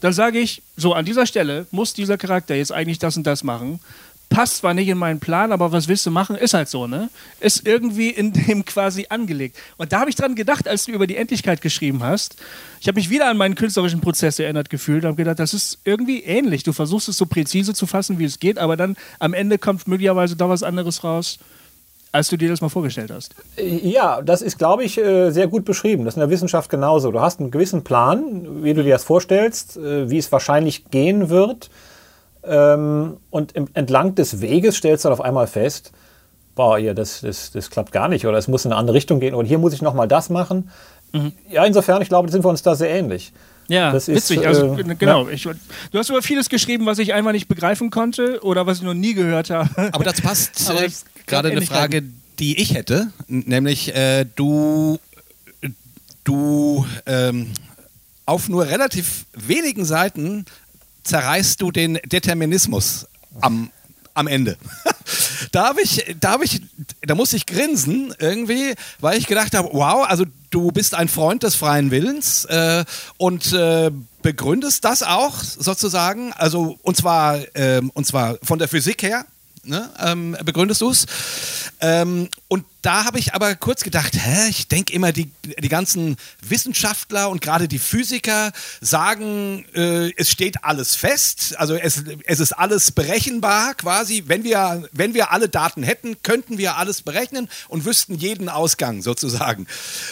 Dann sage ich, so an dieser Stelle muss dieser Charakter jetzt eigentlich das und das machen. Passt zwar nicht in meinen Plan, aber was willst du machen? Ist halt so, ne? Ist irgendwie in dem quasi angelegt. Und da habe ich dran gedacht, als du über die Endlichkeit geschrieben hast. Ich habe mich wieder an meinen künstlerischen Prozess erinnert gefühlt habe gedacht, das ist irgendwie ähnlich. Du versuchst es so präzise zu fassen, wie es geht, aber dann am Ende kommt möglicherweise da was anderes raus, als du dir das mal vorgestellt hast. Ja, das ist, glaube ich, äh, sehr gut beschrieben. Das ist in der Wissenschaft genauso. Du hast einen gewissen Plan, wie du dir das vorstellst, äh, wie es wahrscheinlich gehen wird. Ähm, Und entlang des Weges stellst du dann auf einmal fest, boah, hier, das, das, das klappt gar nicht oder es muss in eine andere Richtung gehen oder hier muss ich noch mal das machen. Ja, insofern, ich glaube, sind wir uns da sehr ähnlich. Ja, Das ist, witzig. Also, äh, genau. Ich, du hast über vieles geschrieben, was ich einfach nicht begreifen konnte oder was ich noch nie gehört habe. Aber das passt Aber äh, gerade eine. Frage, die ich hätte, nämlich äh, du, du ähm, auf nur relativ wenigen Seiten zerreißt du den Determinismus am, am Ende. da habe ich, da habe ich, da musste ich grinsen irgendwie, weil ich gedacht habe, wow, also du bist ein Freund des freien Willens äh, und äh, begründest das auch sozusagen, also und zwar, ähm, und zwar von der Physik her. Ne, ähm, begründest du es? Ähm, und da habe ich aber kurz gedacht, hä, ich denke immer, die, die ganzen Wissenschaftler und gerade die Physiker sagen, äh, es steht alles fest, also es, es ist alles berechenbar quasi. Wenn wir, wenn wir alle Daten hätten, könnten wir alles berechnen und wüssten jeden Ausgang sozusagen.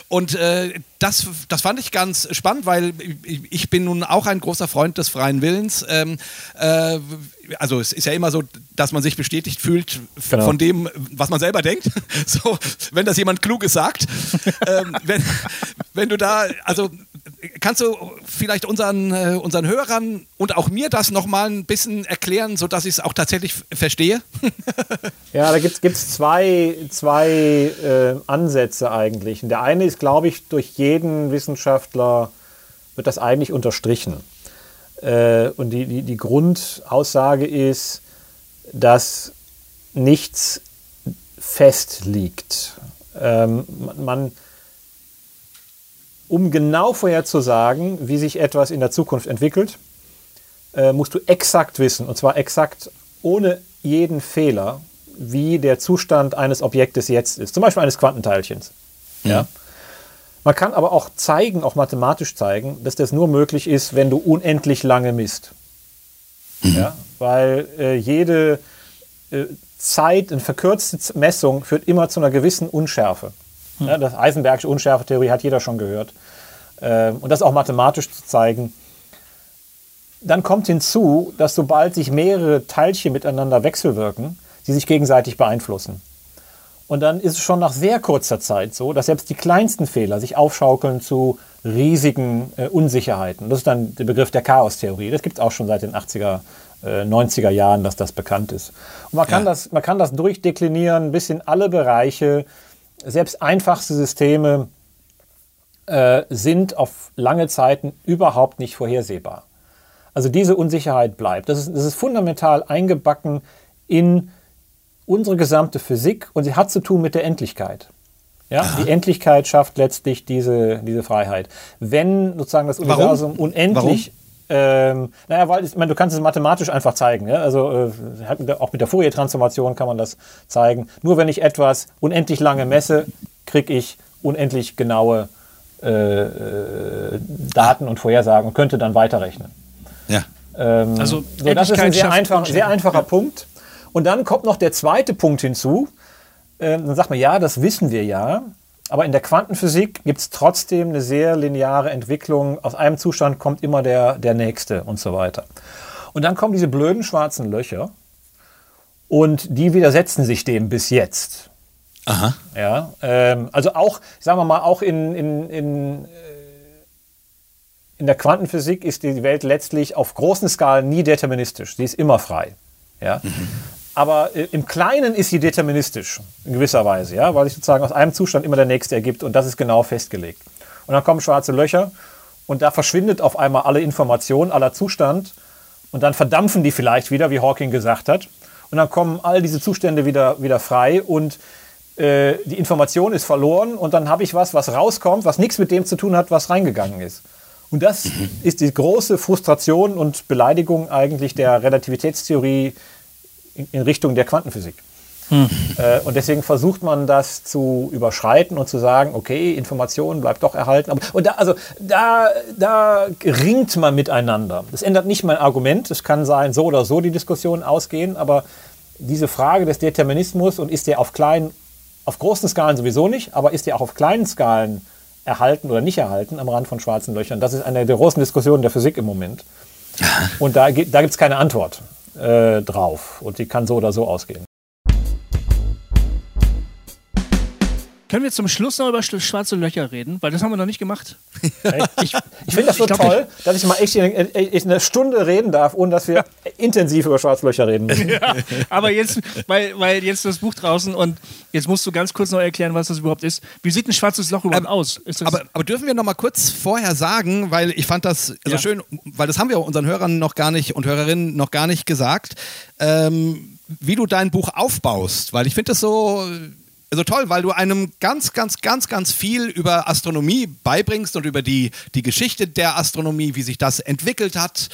Und äh, das, das fand ich ganz spannend, weil ich, bin nun auch ein großer Freund des freien Willens. Ähm, äh, also es ist ja immer so, dass man sich bestätigt fühlt Genau. von dem, was man selber denkt. So, wenn das jemand Kluges sagt. ähm, wenn, wenn du da, also kannst du vielleicht unseren, äh, unseren Hörern und auch mir das nochmal ein bisschen erklären, sodass ich es auch tatsächlich verstehe? Ja, da gibt es zwei, zwei äh, Ansätze eigentlich. Und der eine ist, glaube ich, durch jeden Wissenschaftler wird das eigentlich unterstrichen. Äh, und die, die, die Grundaussage ist, dass nichts fest liegt. Ähm, man- um genau vorherzusagen, wie sich etwas in der Zukunft entwickelt, äh, musst du exakt wissen, und zwar exakt ohne jeden Fehler, wie der Zustand eines Objektes jetzt ist. Zum Beispiel eines Quantenteilchens. Ja. Man kann aber auch zeigen, auch mathematisch zeigen, dass das nur möglich ist, wenn du unendlich lange misst. Ja, weil äh, jede äh, Zeit, eine verkürzte Messung führt immer zu einer gewissen Unschärfe. Ja, das Eisenbergsche Unschärfetheorie hat jeder schon gehört. Ähm, und das auch mathematisch zu zeigen. Dann kommt hinzu, dass sobald sich mehrere Teilchen miteinander wechselwirken, sie sich gegenseitig beeinflussen. Und dann ist es schon nach sehr kurzer Zeit so, dass selbst die kleinsten Fehler sich aufschaukeln zu riesigen äh, Unsicherheiten. Das ist dann der Begriff der Chaostheorie. Das gibt es auch schon seit den 80er, äh, 90er Jahren, dass das bekannt ist. Und man kann, Ja. das, man kann das durchdeklinieren bis in alle Bereiche. Selbst einfachste Systeme äh, sind auf lange Zeiten überhaupt nicht vorhersehbar. Also diese Unsicherheit bleibt. Das ist, das ist fundamental eingebacken in unsere gesamte Physik und sie hat zu tun mit der Endlichkeit. Ja, die Endlichkeit schafft letztlich diese, diese Freiheit. Wenn sozusagen das Warum? Universum unendlich, ähm, naja, weil ich meine, du kannst es mathematisch einfach zeigen. Ja? Also äh, auch mit der Fourier-Transformation kann man das zeigen. Nur wenn ich etwas unendlich lange messe, kriege ich unendlich genaue äh, äh, Daten und Vorhersagen und könnte dann weiterrechnen. Ja. Ähm, Also so, das ist ein sehr, einfach, sehr einfacher Punkt. Und dann kommt noch der zweite Punkt hinzu. Ähm, dann sagt man, ja, das wissen wir ja. Aber in der Quantenphysik gibt es trotzdem eine sehr lineare Entwicklung. Aus einem Zustand kommt immer der, der nächste und so weiter. Und dann kommen diese blöden schwarzen Löcher und die widersetzen sich dem bis jetzt. Aha. Ja, ähm, also auch, sagen wir mal, auch in, in, in, äh, in der Quantenphysik ist die Welt letztlich auf großen Skalen nie deterministisch. Sie ist immer frei. Ja? Aber äh, im Kleinen ist sie deterministisch, in gewisser Weise, ja? weil sich sozusagen aus einem Zustand immer der nächste ergibt und das ist genau festgelegt. Und dann kommen schwarze Löcher und da verschwindet auf einmal alle Information, aller Zustand und dann verdampfen die vielleicht wieder, wie Hawking gesagt hat. Und dann kommen all diese Zustände wieder, wieder frei und äh, die Information ist verloren und dann habe ich was, was rauskommt, was nichts mit dem zu tun hat, was reingegangen ist. Und das ist die große Frustration und Beleidigung eigentlich der Relativitätstheorie in, Richtung der Quantenphysik. Äh, und deswegen versucht man das zu überschreiten und zu sagen, okay, Information bleibt doch erhalten. Aber, und da, also, da, da ringt man miteinander. Das ändert nicht mein Argument. Es kann sein, so oder so die Diskussion ausgehen, aber diese Frage des Determinismus und ist der auf kleinen, auf großen Skalen sowieso nicht, aber ist der auch auf kleinen Skalen erhalten oder nicht erhalten am Rand von schwarzen Löchern? Das ist eine der großen Diskussionen der Physik im Moment. Und da, da gibt es keine Antwort äh, drauf. Und die kann so oder so ausgehen. Können wir zum Schluss noch über sch- schwarze Löcher reden? Weil das haben wir noch nicht gemacht. Ich, ich finde das so Ich toll, dass ich mal echt in, in, in eine Stunde reden darf, ohne dass wir intensiv über Schwarzlöcher reden müssen. Aber jetzt, weil, weil jetzt das Buch draußen und jetzt musst du ganz kurz noch erklären, was das überhaupt ist. Wie sieht ein schwarzes Loch überhaupt aus? Ist das Aber, aber dürfen wir noch mal kurz vorher sagen, weil ich fand das so Ja. schön, weil das haben wir unseren Hörern noch gar nicht und Hörerinnen noch gar nicht gesagt, ähm, wie du dein Buch aufbaust, weil ich finde das so so toll, weil du einem ganz, ganz, ganz, ganz viel über Astronomie beibringst und über die, die Geschichte der Astronomie, wie sich das entwickelt hat.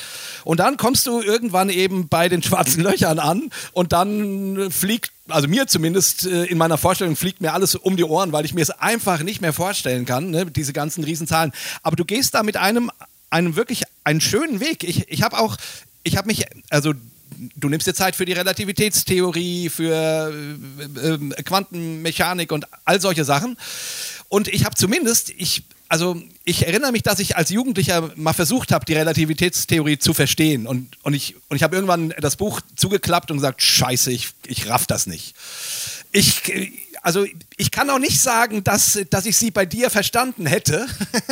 Und dann kommst du irgendwann eben bei den schwarzen Löchern an und dann fliegt, also mir zumindest äh, in meiner Vorstellung fliegt mir alles um die Ohren, weil ich mir es einfach nicht mehr vorstellen kann, ne, diese ganzen Riesenzahlen. Aber du gehst da mit einem, einem wirklich einen schönen Weg. Ich, ich habe auch, ich habe mich, also du nimmst dir Zeit für die Relativitätstheorie, für äh, äh, Quantenmechanik und all solche Sachen. Und ich habe zumindest, ich, also ich erinnere mich, dass ich als Jugendlicher mal versucht habe, die Relativitätstheorie zu verstehen. Und, und ich, und ich habe irgendwann das Buch zugeklappt und gesagt, scheiße, ich, ich raff das nicht. Ich, also ich kann auch nicht sagen, dass, dass ich sie bei dir verstanden hätte,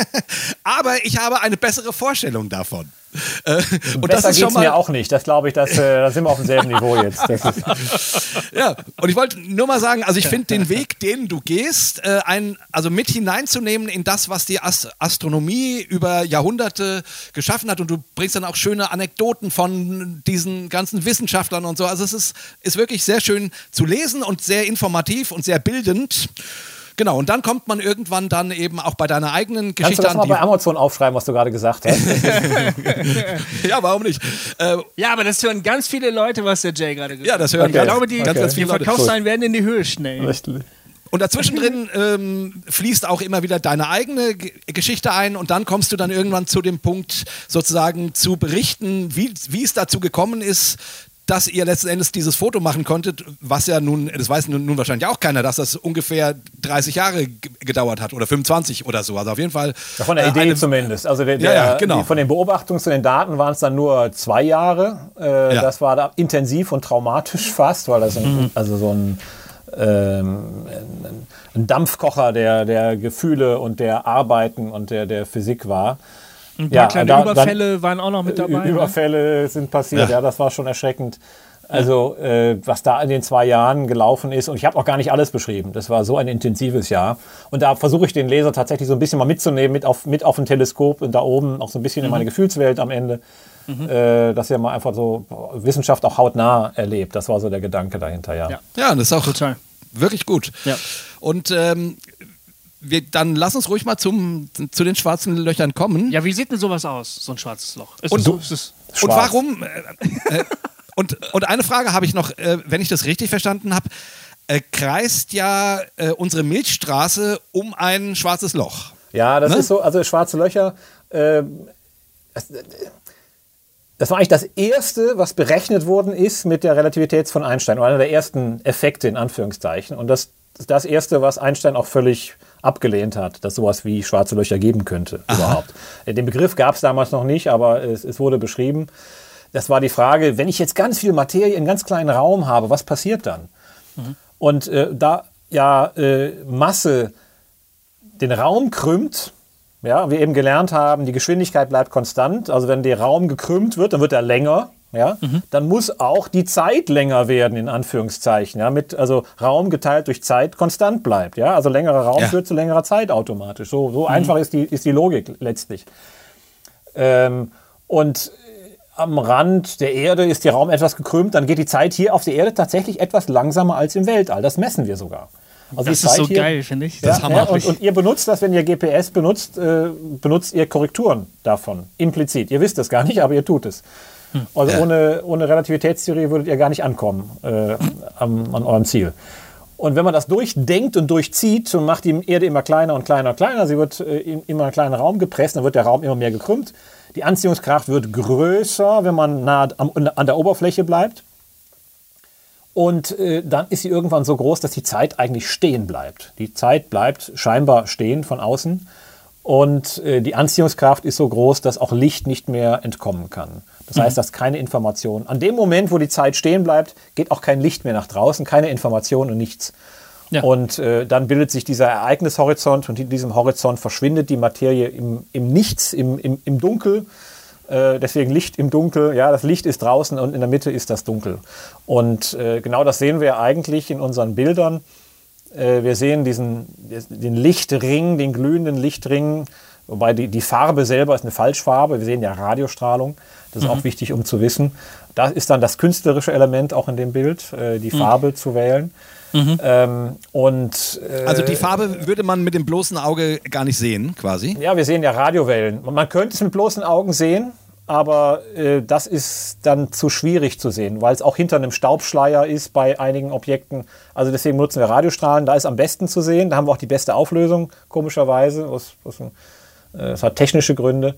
aber ich habe eine bessere Vorstellung davon. Äh, und Besser das ist schon geht's mal, mir auch nicht. Das glaube ich, dass, äh, da sind wir auf demselben Niveau jetzt. Ja, und ich wollte nur mal sagen, also ich finde den Weg, den du gehst, äh, ein, also mit hineinzunehmen in das, was die Ast Astronomie über Jahrhunderte geschaffen hat und du bringst dann auch schöne Anekdoten von diesen ganzen Wissenschaftlern und so. Also es ist, ist wirklich sehr schön zu lesen und sehr informativ und sehr bildend. Genau, und dann kommt man irgendwann dann eben auch bei deiner eigenen kannst du Geschichte das mal an. bei Amazon aufschreiben, was du gerade gesagt hast? Die, ja, warum nicht? Äh, ja, aber das hören ganz viele Leute, was der Jay gerade gesagt ja, das hören Okay. Ich ganz, glaube, die, ganz, ganz die viele Leute. Verkaufszahlen werden in die Höhe schnell. Und dazwischen drin ähm, fließt auch immer wieder deine eigene G Geschichte ein und dann kommst du dann irgendwann zu dem Punkt, sozusagen zu berichten, wie, wie es dazu gekommen ist, dass ihr letzten Endes dieses Foto machen konntet, was ja nun, das weiß nun, nun wahrscheinlich auch keiner, dass das ungefähr 30 Jahre gedauert hat oder 25 oder so. Also auf jeden Fall. Ja, Von der äh, Idee eine- zumindest. Also der, Ja, ja, der, genau. die, von den Beobachtungen zu den Daten waren es dann nur zwei Jahre. Äh, Ja. Das war da intensiv und traumatisch fast, weil das ein, Mhm. also so ein, ähm, ein Dampfkocher der, der Gefühle und der Arbeiten und der, der Physik war. Ein paar kleine da- dann- Überfälle waren auch noch mit dabei. ne? Überfälle sind passiert, Ja. ja, das war schon erschreckend. Also, äh, was da in den zwei Jahren gelaufen ist, und ich habe auch gar nicht alles beschrieben. Das war so ein intensives Jahr. Und da versuche ich den Leser tatsächlich so ein bisschen mal mitzunehmen, mit auf, mit auf ein Teleskop und da oben auch so ein bisschen in meine Gefühlswelt am Ende. Äh, dass er mal einfach so Wissenschaft auch hautnah erlebt. Das war so der Gedanke dahinter, ja. Ja. Ja, das ist auch Total. wirklich gut. Ja. Und ähm, wir, dann lass uns ruhig mal zum, zu den schwarzen Löchern kommen. Ja, wie sieht denn sowas aus, so ein schwarzes Loch? Ist Und es du- ist es, Und Schwarz. warum? Äh, äh, und, und eine Frage habe ich noch, äh, wenn ich das richtig verstanden habe. Äh, kreist ja äh, unsere Milchstraße um ein schwarzes Loch. Ja, das Ne? ist so, also schwarze Löcher. ähm, es- das war eigentlich das erste, was berechnet worden ist mit der Relativität von Einstein, oder einer der ersten Effekte in Anführungszeichen. Und das das erste, was Einstein auch völlig abgelehnt hat, dass sowas wie schwarze Löcher geben könnte Aha. überhaupt. Den Begriff gab es damals noch nicht, aber es, es, wurde beschrieben. Das war die Frage, wenn ich jetzt ganz viel Materie in ganz kleinen Raum habe, was passiert dann? Mhm. Und äh, da ja äh, Masse den Raum krümmt, ja, wir eben gelernt haben, die Geschwindigkeit bleibt konstant. Also wenn der Raum gekrümmt wird, dann wird er länger. Ja, mhm. dann muss auch die Zeit länger werden, in Anführungszeichen. Ja, mit, also Raum geteilt durch Zeit konstant bleibt. Ja, also längerer Raum ja. führt zu längerer Zeit automatisch. So, so mhm. einfach ist die, ist die Logik letztlich. Ähm, und am Rand der Erde ist der Raum etwas gekrümmt, dann geht die Zeit hier auf der Erde tatsächlich etwas langsamer als im Weltall. Das messen wir sogar. Also das ist so hier, geil, finde ich. Das ja, ja, und, und, ihr benutzt das, wenn ihr GPS benutzt, äh, benutzt ihr Korrekturen davon, implizit. Ihr wisst das gar nicht, aber ihr tut es. Hm. Also ja. ohne, ohne Relativitätstheorie würdet ihr gar nicht ankommen äh, am, an eurem Ziel. Und wenn man das durchdenkt und durchzieht, und macht die Erde immer kleiner und kleiner und kleiner, sie wird äh, in immer einen kleinen Raum gepresst, dann wird der Raum immer mehr gekrümmt. Die Anziehungskraft wird größer, wenn man nah am, an der Oberfläche bleibt. Und äh, dann ist sie irgendwann so groß, dass die Zeit eigentlich stehen bleibt. Die Zeit bleibt scheinbar stehen von außen. Und äh, die Anziehungskraft ist so groß, dass auch Licht nicht mehr entkommen kann. Das mhm. heißt, dass keine Information. An dem Moment, wo die Zeit stehen bleibt, geht auch kein Licht mehr nach draußen, keine Information und nichts. Ja. Und äh, dann bildet sich dieser Ereignishorizont und in diesem Horizont verschwindet die Materie im, im Nichts, im, im, im Dunkel. Äh, deswegen Licht im Dunkel. Ja, das Licht ist draußen und in der Mitte ist das Dunkel. Und äh, genau das sehen wir eigentlich in unseren Bildern. Äh, wir sehen diesen den Lichtring, den glühenden Lichtring, wobei die, die Farbe selber ist eine Falschfarbe. Wir sehen ja Radiostrahlung. Das ist mhm. auch wichtig, um zu wissen. Da ist dann das künstlerische Element auch in dem Bild, äh, die mhm. Farbe zu wählen. Mhm. Ähm, und, äh, also die Farbe würde man mit dem bloßen Auge gar nicht sehen, quasi? Ja, wir sehen ja Radiowellen. Man könnte es mit bloßen Augen sehen, aber äh, das ist dann zu schwierig zu sehen, weil es auch hinter einem Staubschleier ist bei einigen Objekten. Also deswegen nutzen wir Radiostrahlen, da ist am besten zu sehen. Da haben wir auch die beste Auflösung, komischerweise. Das, das hat technische Gründe.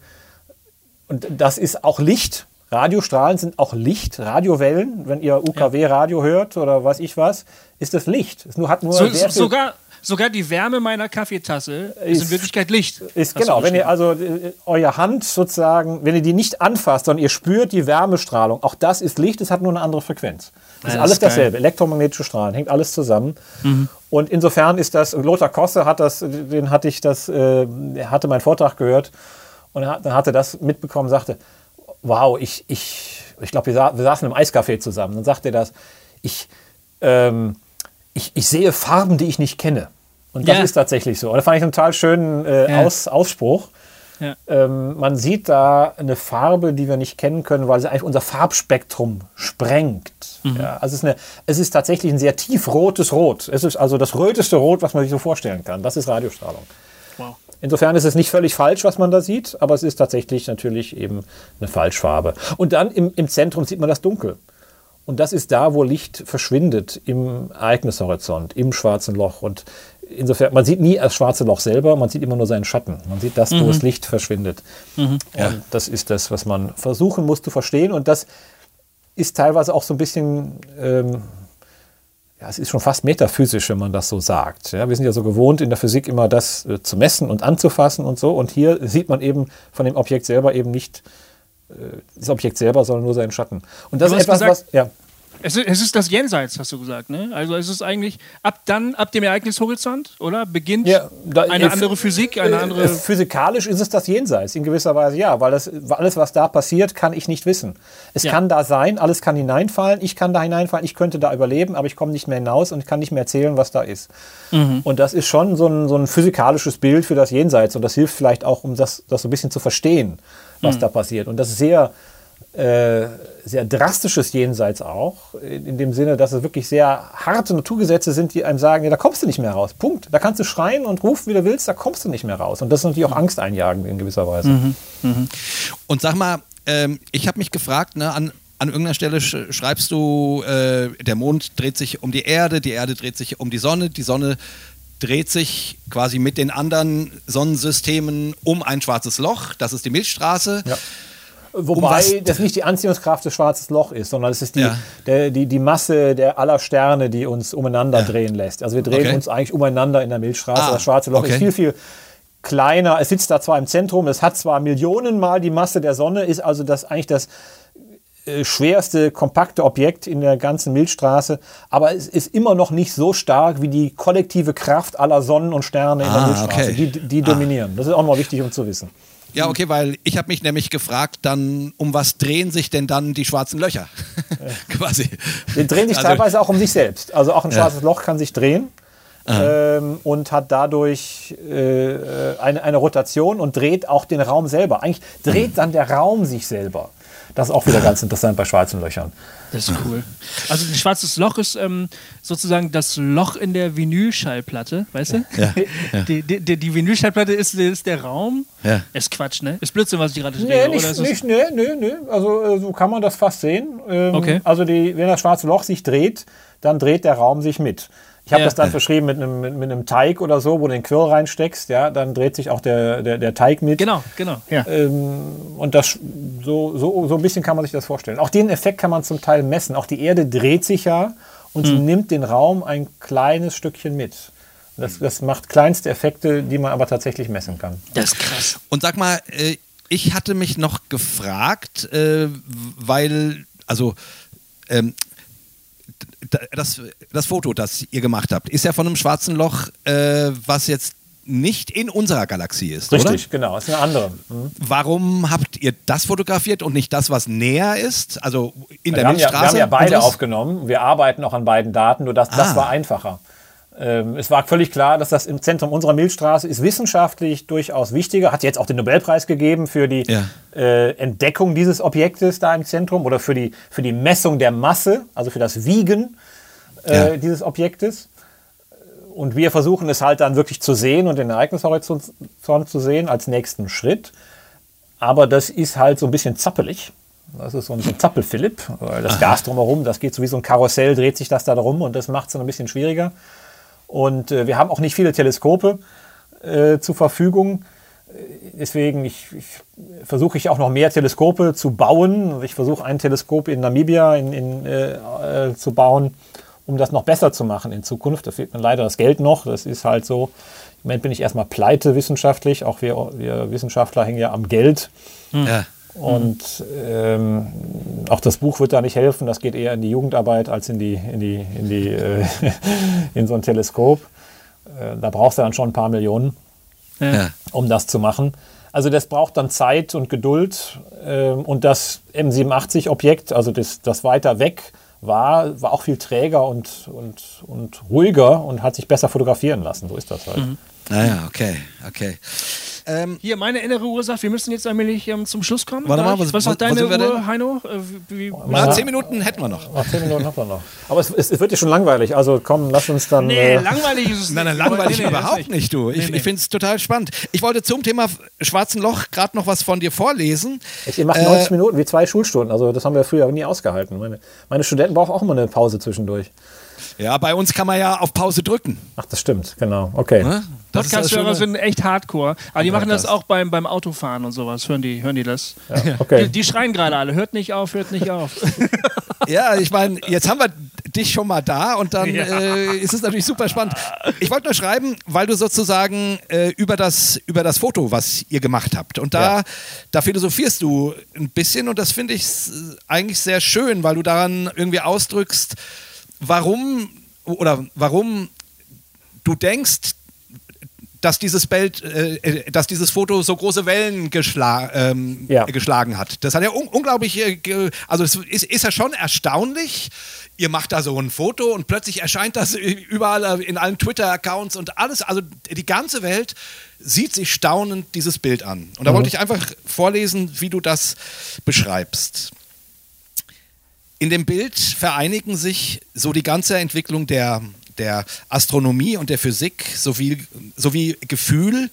Und das ist auch Licht. Radiostrahlen sind auch Licht, Radiowellen. Wenn ihr UKW-Radio hört oder weiß ich was, ist das Licht. Es nur, hat nur so, sogar, sogar die Wärme meiner Kaffeetasse ist, ist in Wirklichkeit Licht. Ist genau, wenn ihr also äh, eure Hand sozusagen, wenn ihr die nicht anfasst, sondern ihr spürt die Wärmestrahlung, auch das ist Licht, es hat nur eine andere Frequenz. Das ja, ist alles ist dasselbe. Elektromagnetische Strahlen, hängt alles zusammen. Mhm. Und insofern ist das, Lothar Kosse hat das, den hatte ich das, äh, hatte meinen Vortrag gehört und dann hat er das mitbekommen, sagte, wow, ich, ich, ich glaube, wir, sa wir, saßen im Eiscafé zusammen. Dann sagte er das, ich, ähm, ich, ich sehe Farben, die ich nicht kenne. Und das ja. ist tatsächlich so. Und das fand ich einen total schönen äh, ja. Aus, Ausspruch. Ja. Ähm, man sieht da eine Farbe, die wir nicht kennen können, weil sie eigentlich unser Farbspektrum sprengt. Mhm. Ja, also es ist, eine, es ist tatsächlich ein sehr tiefrotes Rot. Es ist also das röteste Rot, was man sich so vorstellen kann. Das ist Radiostrahlung. Insofern ist es nicht völlig falsch, was man da sieht, aber es ist tatsächlich natürlich eben eine Falschfarbe. Und dann im, im Zentrum sieht man das Dunkel. Und das ist da, wo Licht verschwindet im Ereignishorizont, im schwarzen Loch. Und insofern, man sieht nie das schwarze Loch selber, man sieht immer nur seinen Schatten. Man sieht das, mhm. wo das Licht verschwindet. Mhm. Ja. Und das ist das, was man versuchen muss zu verstehen. Und das ist teilweise auch so ein bisschen ähm, ja, es ist schon fast metaphysisch, wenn man das so sagt. Ja, wir sind ja so gewohnt, in der Physik immer das äh, zu messen und anzufassen und so. Und hier sieht man eben von dem Objekt selber eben nicht äh, das Objekt selber, sondern nur seinen Schatten. Und das du ist etwas, gesagt, was. Ja. Es ist, es ist, das Jenseits, hast du gesagt, ne? Also es ist eigentlich ab dann, ab dem Ereignishorizont, oder? Beginnt ja, da, eine äh, andere Physik, eine äh, andere. Physikalisch ist es das Jenseits, in gewisser Weise ja, weil das, alles, was da passiert, kann ich nicht wissen. Es ja. kann da sein, alles kann hineinfallen, ich kann da hineinfallen, ich könnte da überleben, aber ich komme nicht mehr hinaus und kann nicht mehr erzählen, was da ist. Mhm. Und das ist schon so ein, so ein physikalisches Bild für das Jenseits und das hilft vielleicht auch, um das, das so ein bisschen zu verstehen, was mhm. da passiert. Und das ist sehr äh, sehr drastisches Jenseits auch, in dem Sinne, dass es wirklich sehr harte Naturgesetze sind, die einem sagen, ja, da kommst du nicht mehr raus. Punkt. Da kannst du schreien und rufen, wie du willst, da kommst du nicht mehr raus. Und das ist natürlich auch Angst einjagen in gewisser Weise. Mhm. Mhm. Und sag mal, ähm, ich habe mich gefragt, ne, an, an irgendeiner Stelle sch schreibst du, äh, der Mond dreht sich um die Erde, die Erde dreht sich um die Sonne, die Sonne dreht sich quasi mit den anderen Sonnensystemen um ein schwarzes Loch, das ist die Milchstraße. Ja. Wobei das nicht die Anziehungskraft des schwarzen Loch ist, sondern es ist die, Ja. der, die, die Masse der aller Sterne, die uns umeinander drehen lässt. Also wir drehen Okay. uns eigentlich umeinander in der Milchstraße. Ah, das schwarze Loch okay. ist viel, viel kleiner. Es sitzt da zwar im Zentrum, es hat zwar Millionenmal die Masse der Sonne, ist also das eigentlich das äh, schwerste, kompakte Objekt in der ganzen Milchstraße, aber es ist immer noch nicht so stark wie die kollektive Kraft aller Sonnen und Sterne in der Ah, Milchstraße. okay. Die, die dominieren. Das ist auch mal wichtig, um zu wissen. Ja, okay, weil ich habe mich nämlich gefragt, dann um was drehen sich denn dann die schwarzen Löcher? Quasi. Die drehen sich Also- teilweise auch um sich selbst. Also auch ein schwarzes Loch kann sich drehen ähm, und hat dadurch äh, eine, eine Rotation und dreht auch den Raum selber. Eigentlich dreht dann der Raum sich selber. Das ist auch wieder ganz interessant bei schwarzen Löchern. Das ist cool. Also ein schwarzes Loch ist ähm, sozusagen das Loch in der Vinylschallplatte, weißt du? Ja, Die, die, die, die Vinylschallplatte ist, ist der Raum. Ja. Ist Quatsch, ne? Ist Blödsinn, was ich gerade Nee, rede. oder nicht, ist es- nicht, nee, nee, nee. Also äh, so kann man das fast sehen. Ähm, Okay. Also die, wenn das schwarze Loch sich dreht, dann dreht der Raum sich mit. Ich habe Ja. das dann verschrieben mit einem, mit, mit einem Teig oder so, wo du den Quirl reinsteckst, ja, dann dreht sich auch der, der, der Teig mit. Genau, genau. Ja. Und das, so, so, so ein bisschen kann man sich das vorstellen. Auch den Effekt kann man zum Teil messen. Auch die Erde dreht sich ja und Mhm. nimmt den Raum ein kleines Stückchen mit. Das, das macht kleinste Effekte, die man aber tatsächlich messen kann. Das ist krass. Und sag mal, äh, ich hatte mich noch gefragt, äh, weil, also, ähm, das, das Foto, das ihr gemacht habt, ist ja von einem schwarzen Loch, äh, was jetzt nicht in unserer Galaxie ist, Richtig, oder? genau. Ist eine andere. Mhm. Warum habt ihr das fotografiert und nicht das, was näher ist? Also in der Wir ja, Milchstraße? wir haben ja beide unseres? aufgenommen. Wir arbeiten auch an beiden Daten, nur das, Ah. das war einfacher. Ähm, es war völlig klar, dass das im Zentrum unserer Milchstraße ist wissenschaftlich durchaus wichtiger. Hat jetzt auch den Nobelpreis gegeben für die Ja. äh, Entdeckung dieses Objektes da im Zentrum oder für die, für die Messung der Masse, also für das Wiegen äh, Ja. dieses Objektes. Und wir versuchen es halt dann wirklich zu sehen und den Ereignishorizont zu sehen als nächsten Schritt. Aber das ist halt so ein bisschen zappelig. Das ist so ein, Zappel-Philipp. weil Das Gas drumherum, das geht so wie so ein Karussell, dreht sich das da drum und das macht es dann ein bisschen schwieriger. Und äh, wir haben auch nicht viele Teleskope äh, zur Verfügung. Äh, Deswegen ich, ich, versuche ich auch noch mehr Teleskope zu bauen. Ich versuche ein Teleskop in Namibia in, in, äh, äh, zu bauen, um das noch besser zu machen in Zukunft. Da fehlt mir leider das Geld noch. Das ist halt so. Im Moment bin ich erstmal pleite wissenschaftlich. Auch wir, wir Wissenschaftler hängen ja am Geld. Ja. Und ähm, auch das Buch wird da nicht helfen. Das geht eher in die Jugendarbeit als in, die, in, die, in, die, äh, in so ein Teleskop. Äh, da brauchst du dann schon ein paar Millionen, Ja. um das zu machen. Also das braucht dann Zeit und Geduld. Ähm, und das M87-Objekt, also das, das weiter weg war, war auch viel träger und, und, und ruhiger und hat sich besser fotografieren lassen. So ist das halt. Naja, okay, okay. Ähm, Hier, meine innere Uhr sagt, wir müssen jetzt allmählich ähm, zum Schluss kommen. Warte mal, Gleich. was- was sagt deine Uhr, denn? Heino? Äh, wie, wie, na, zehn Minuten hätten wir noch. Noch zehn Minuten haben wir noch. Aber es, es, es wird ja schon langweilig. Also komm, lass uns dann. nee, äh, langweilig ist es Nein, nein, nicht. langweilig Nee, nee, überhaupt nicht, du. Ich, Nee, nee. ich finde es total spannend. Ich wollte zum Thema Schwarzen Loch gerade noch was von dir vorlesen. Ihr macht 90 Minuten wie zwei Schulstunden. Also das haben wir früher nie ausgehalten. Meine, meine Studenten brauchen auch immer eine Pause zwischendurch. Ja, bei uns kann man ja auf Pause drücken. Ach, das stimmt, genau. Okay. Ne? Podcast-Hörer sind echt hardcore. Aber die machen das auch beim, beim Autofahren und sowas. Hören die, hören die das? Okay. Die, die schreien gerade alle. Hört nicht auf, hört nicht auf. Ja, ich meine, jetzt haben wir dich schon mal da und dann Ja. äh, ist es natürlich super spannend. Ich wollte nur schreiben, weil du sozusagen äh, über, das, über das Foto, was ihr gemacht habt, und da, Ja. da philosophierst du ein bisschen und das finde ich eigentlich sehr schön, weil du daran irgendwie ausdrückst, warum oder warum du denkst, dass dieses Bild, äh, äh, dass dieses Foto so große Wellen geschla ähm, Ja. geschlagen hat. Das hat ja un unglaublich, äh, also es ist, ist ja schon erstaunlich. Ihr macht da so ein Foto und plötzlich erscheint das überall in allen Twitter-Accounts und alles. Also die ganze Welt sieht sich staunend dieses Bild an. Und da wollte ich einfach vorlesen, wie du das beschreibst. In dem Bild vereinigen sich so die ganze Entwicklung der, der Astronomie und der Physik sowie, sowie Gefühl,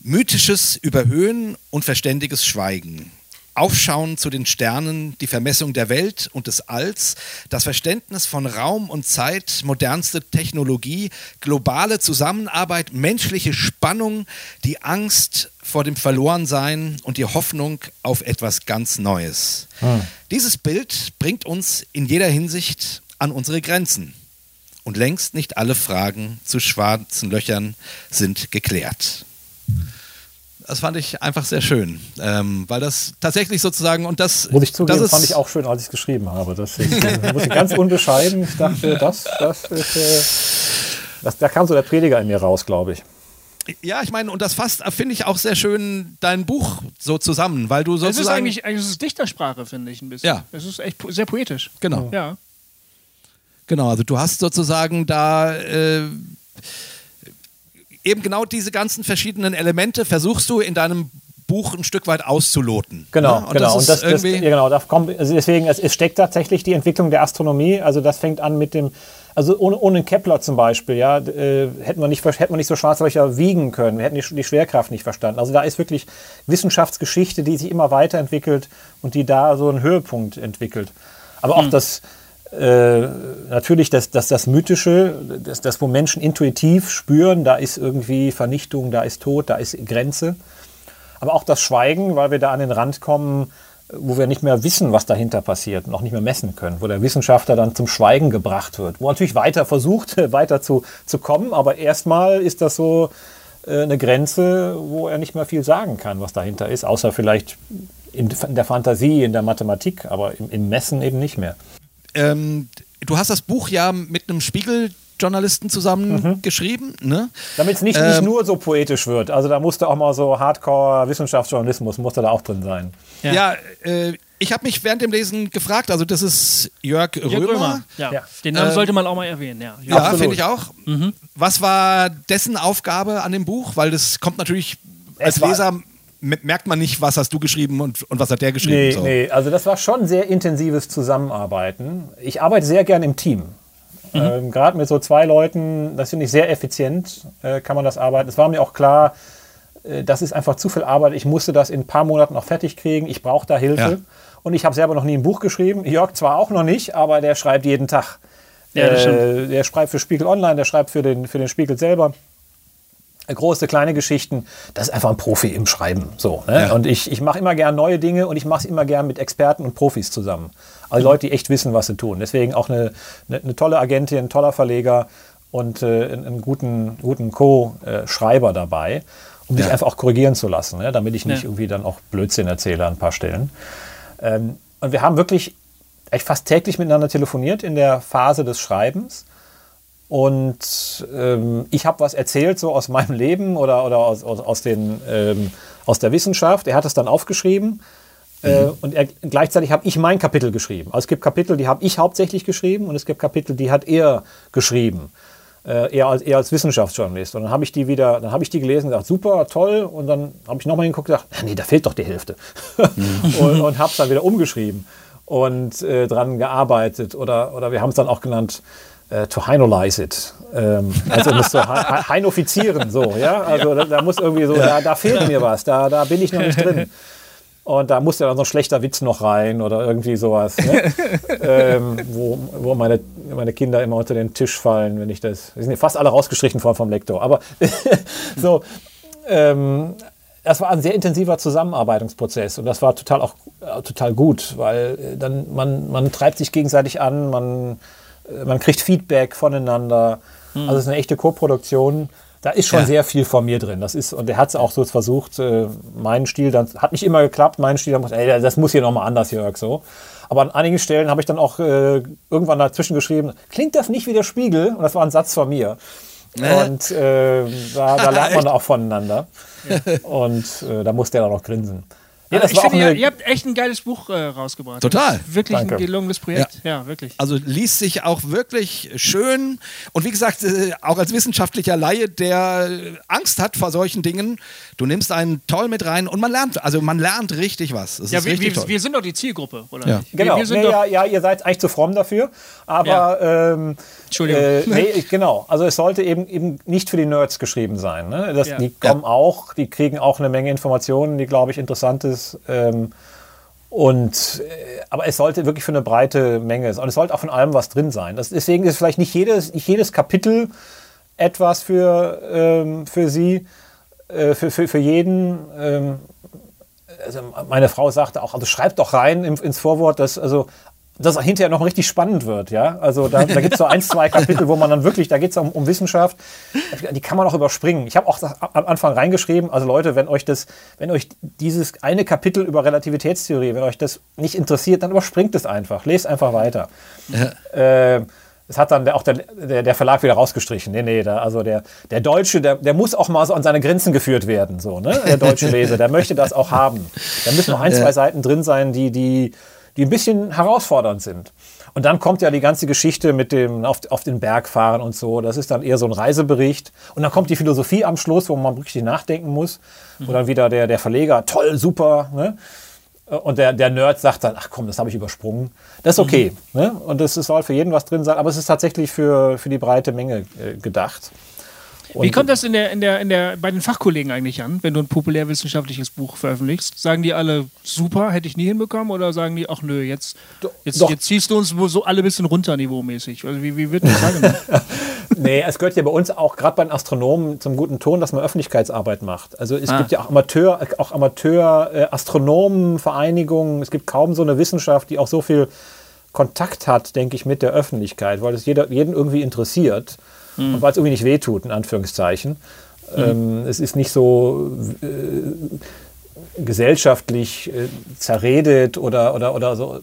mythisches Überhöhen und verständiges Schweigen. Aufschauen zu den Sternen, die Vermessung der Welt und des Alls, das Verständnis von Raum und Zeit, modernste Technologie, globale Zusammenarbeit, menschliche Spannung, die Angst vor dem Verlorensein und die Hoffnung auf etwas ganz Neues. Dieses Bild bringt uns in jeder Hinsicht an unsere Grenzen. Und längst nicht alle Fragen zu schwarzen Löchern sind geklärt. Das fand ich einfach sehr schön, ähm, weil das tatsächlich sozusagen und das Muss ich zugeben, das ist, fand ich auch schön, als ich es geschrieben habe. Das ist, äh, muss ich ganz unbescheiden. Ich dachte, das, das ist, äh, das, da kam so der Prediger in mir raus, glaube ich. Ja, ich meine, und das fasst, finde ich, auch sehr schön dein Buch so zusammen, weil du Es sozusagen. ist eigentlich, eigentlich ist es Dichtersprache, finde ich ein bisschen. Ja. Es ist echt po- sehr poetisch. Genau. Ja. Genau, also du hast sozusagen da äh, eben genau diese ganzen verschiedenen Elemente versuchst du in deinem Buch ein Stück weit auszuloten. Genau, ne? Und genau. das und ist das, das, irgendwie. ja, genau, da kommt, also deswegen, es, es steckt tatsächlich die Entwicklung der Astronomie. Also das fängt an mit dem, also ohne, ohne Kepler zum Beispiel, ja, äh, hätten wir nicht, hätten wir nicht so schwarze Löcher wiegen können. Wir hätten die, die Schwerkraft nicht verstanden. Also da ist wirklich Wissenschaftsgeschichte, die sich immer weiterentwickelt und die da so einen Höhepunkt entwickelt. Aber auch das, äh, natürlich das, das, das Mythische, das, das, wo Menschen intuitiv spüren, da ist irgendwie Vernichtung, da ist Tod, da ist Grenze. Aber auch das Schweigen, weil wir da an den Rand kommen, wo wir nicht mehr wissen, was dahinter passiert und auch nicht mehr messen können, wo der Wissenschaftler dann zum Schweigen gebracht wird, wo er natürlich weiter versucht, weiter zu, zu kommen, aber erstmal ist das so äh, eine Grenze, wo er nicht mehr viel sagen kann, was dahinter ist, außer vielleicht in, in der Fantasie, in der Mathematik, aber im, im Messen eben nicht mehr. Ähm, du hast das Buch ja mit einem Spiegeljournalisten zusammen Mhm. geschrieben, ne? Damit es nicht, Ähm, nicht nur so poetisch wird. Also da musste auch mal so Hardcore-Wissenschaftsjournalismus, musste da auch drin sein. Ja. Ja, äh, ich habe mich während dem Lesen gefragt, also das ist Jörg Römer. Jörg Römer. Ja. Ja. Den Namen Ähm, sollte man auch mal erwähnen. Ja. Ja, finde ich auch. Mhm. Was war dessen Aufgabe an dem Buch? Weil das kommt natürlich als Es Leser merkt man nicht, was hast du geschrieben und, und was hat der geschrieben. Nee, so. nee, also das war schon sehr intensives Zusammenarbeiten. Ich arbeite sehr gern im Team. Ähm, Gerade mit so zwei Leuten, das finde ich sehr effizient, äh, kann man das arbeiten. Es war mir auch klar, äh, das ist einfach zu viel Arbeit. Ich musste das in ein paar Monaten noch fertig kriegen. Ich brauche da Hilfe. Ja. Und ich habe selber noch nie ein Buch geschrieben. Jörg zwar auch noch nicht, aber der schreibt jeden Tag. Ja, äh, der schreibt für Spiegel Online, der schreibt für den, für den Spiegel selber große, kleine Geschichten, das ist einfach ein Profi im Schreiben. So, ne? Ja. Und ich, ich mache immer gern neue Dinge und ich mache es immer gern mit Experten und Profis zusammen. Also Leute, die echt wissen, was sie tun. Deswegen auch eine, eine, eine tolle Agentin, ein toller Verleger und äh, einen, guten, guten Co-Schreiber dabei, um mich Ja. einfach auch korrigieren zu lassen, ne? damit ich nicht Ja. irgendwie dann auch Blödsinn erzähle an ein paar Stellen. Ähm, und wir haben wirklich echt fast täglich miteinander telefoniert in der Phase des Schreibens. Und ähm, ich habe was erzählt, so aus meinem Leben oder, oder aus, aus, aus, den, ähm, aus der Wissenschaft. Er hat es dann aufgeschrieben. Äh, und er, gleichzeitig habe ich mein Kapitel geschrieben. Also es gibt Kapitel, die habe ich hauptsächlich geschrieben und es gibt Kapitel, die hat er geschrieben. Äh, er, als, er als Wissenschaftsjournalist. Und dann habe ich die wieder, dann habe ich die gelesen und gesagt, super, toll. Und dann habe ich nochmal hingeguckt und gesagt, nee, da fehlt doch die Hälfte. und und habe es dann wieder umgeschrieben und äh, dran gearbeitet. Oder, oder wir haben es dann auch genannt, äh, to heinolize it. Ähm, also um es zu heinofizieren, so, ja. Also Da, da muss irgendwie so, da, da fehlt mir was, da, da bin ich noch nicht drin. Und da muss ja dann so ein schlechter Witz noch rein oder irgendwie sowas, ne? ähm, wo, wo meine, meine Kinder immer unter den Tisch fallen, wenn ich das. Die sind fast alle rausgestrichen vom, vom Lektor. Aber so, ähm, das war ein sehr intensiver Zusammenarbeitungsprozess und das war total auch äh, total gut, weil äh, dann man, man treibt sich gegenseitig an, man, man kriegt Feedback voneinander. Also es ist eine echte Co-Produktion. Da ist schon Ja. sehr viel von mir drin. Das ist, und er hat es auch so versucht, äh, meinen Stil, dann hat nicht immer geklappt, meinen Stil, dann, ey, das muss hier nochmal anders, Jörg, so. Aber an einigen Stellen habe ich dann auch äh, irgendwann dazwischen geschrieben, klingt das nicht wie der Spiegel? Und das war ein Satz von mir. Und äh, da, da lernt man auch voneinander. Und äh, da musste er dann auch grinsen. Ja, das ich war auch finde, ihr, ihr habt echt ein geiles Buch äh, rausgebracht. Total. Das wirklich Danke. ein gelungenes Projekt. Ja, wirklich. Also liest sich auch wirklich schön und wie gesagt, äh, auch als wissenschaftlicher Laie, der Angst hat vor solchen Dingen, du nimmst einen toll mit rein und man lernt, also man lernt richtig was. Es ja, ist wir, richtig wir, toll. wir sind doch die Zielgruppe, oder Ja. nicht? Genau, Wir, wir sind nee, doch, ja, ja, ihr seid eigentlich zu fromm dafür. Aber ähm, Entschuldigung. Äh, nee, genau. Also es sollte eben, eben nicht für die Nerds geschrieben sein. Ne? Das, Ja. Die kommen auch, die kriegen auch eine Menge Informationen, die, glaube ich, interessant ist. Ähm, Und, äh, aber es sollte wirklich für eine breite Menge sein. Und es sollte auch von allem was drin sein. Das, deswegen ist vielleicht nicht jedes, nicht jedes Kapitel etwas für, ähm, für Sie, äh, für, für, für jeden. Ähm, also meine Frau sagte auch, also schreibt doch rein ins Vorwort, dass also das hinterher noch richtig spannend wird, ja. Also da, da gibt es so ein, zwei Kapitel, wo man dann wirklich, da geht es um, um, Wissenschaft, die kann man auch überspringen. Ich habe auch am Anfang reingeschrieben, also Leute, wenn euch das, wenn euch dieses eine Kapitel über Relativitätstheorie, wenn euch das nicht interessiert, dann überspringt es einfach, lest einfach weiter. Ja. Äh, das hat dann auch der, der, der, Verlag wieder rausgestrichen. Nee, nee, da, also der, der Deutsche, der, der muss auch mal so an seine Grenzen geführt werden, so, ne? Der deutsche Leser, der möchte das auch haben. Da müssen noch ein, zwei Seiten drin sein, die, die, die ein bisschen herausfordernd sind. Und dann kommt ja die ganze Geschichte mit dem auf, auf den Berg fahren und so. Das ist dann eher so ein Reisebericht. Und dann kommt die Philosophie am Schluss, wo man richtig nachdenken muss. Mhm. Wo dann wieder der, der Verleger, toll, super. Ne? Und der, der Nerd sagt dann, ach komm, das habe ich übersprungen. Das ist okay. Mhm. Ne? Und es soll für jeden was drin sein, aber es ist tatsächlich für, für die breite Menge äh, gedacht. Und Wie kommt das in der, in der, in der, bei den Fachkollegen eigentlich an, wenn du ein populärwissenschaftliches Buch veröffentlichst? Sagen die alle, super, hätte ich nie hinbekommen? Oder sagen die, ach nö, jetzt, jetzt, jetzt ziehst du uns so alle ein bisschen runter niveaumäßig? Also wie, wie wird das sagen? nee, es gehört ja bei uns auch, gerade bei den Astronomen, zum guten Ton, dass man Öffentlichkeitsarbeit macht. Also es ah. gibt ja auch Amateur, auch Amateur-Astronomenvereinigungen. Äh, es gibt kaum so eine Wissenschaft, die auch so viel Kontakt hat, denke ich, mit der Öffentlichkeit, weil es jeder, jeden irgendwie interessiert mhm. und weil es irgendwie nicht wehtut, in Anführungszeichen. Mhm. Ähm, es ist nicht so äh, gesellschaftlich äh, zerredet oder, oder, oder so.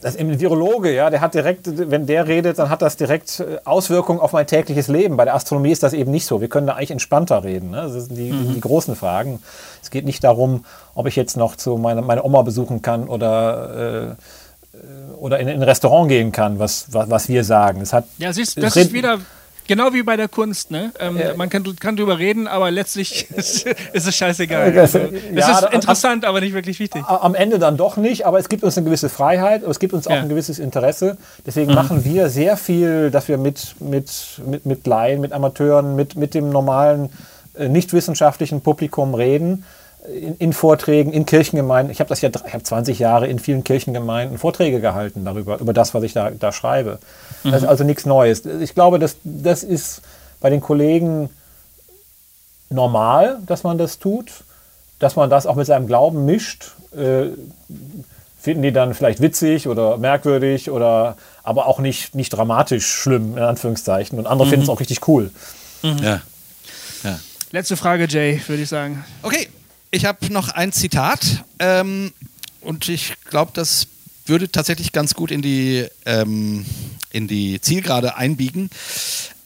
Das ein Virologe, ja, der hat direkt, wenn der redet, dann hat das direkt äh, Auswirkungen auf mein tägliches Leben. Bei der Astronomie ist das eben nicht so. Wir können da eigentlich entspannter reden. Ne? Das sind die, mhm. die, großen Fragen. Es geht nicht darum, ob ich jetzt noch zu meiner meine Oma besuchen kann oder äh, oder in, in, ein Restaurant gehen kann, was, was, was wir sagen. Es hat, ja, siehst, das ist wieder Genau wie bei der Kunst, ne? Ähm, ja. Man kann, kann drüber reden, aber letztlich ist, ist es scheißegal. Also, es ja, ist interessant, am, aber nicht wirklich wichtig. Am Ende dann doch nicht, aber es gibt uns eine gewisse Freiheit, es gibt uns auch ja. ein gewisses Interesse. Deswegen mhm. machen wir sehr viel, dass wir mit, mit, mit, mit Laien, mit Amateuren, mit, mit dem normalen, äh, nicht wissenschaftlichen Publikum reden in, in, Vorträgen, in Kirchengemeinden. Ich habe das ja, ich habe 20 Jahre in vielen Kirchengemeinden Vorträge gehalten darüber, über das, was ich da, da schreibe. Mhm. Das ist also nichts Neues. Ich glaube, das, das ist bei den Kollegen normal, dass man das tut, dass man das auch mit seinem Glauben mischt. Äh, finden die dann vielleicht witzig oder merkwürdig oder aber auch nicht, nicht dramatisch schlimm, in Anführungszeichen. Und andere mhm. finden es auch richtig cool. Mhm. Ja. ja. Letzte Frage, Jay, würde ich sagen. Okay, ich habe noch ein Zitat ähm, und ich glaube, das würde tatsächlich ganz gut in die, ähm, in die Zielgerade einbiegen.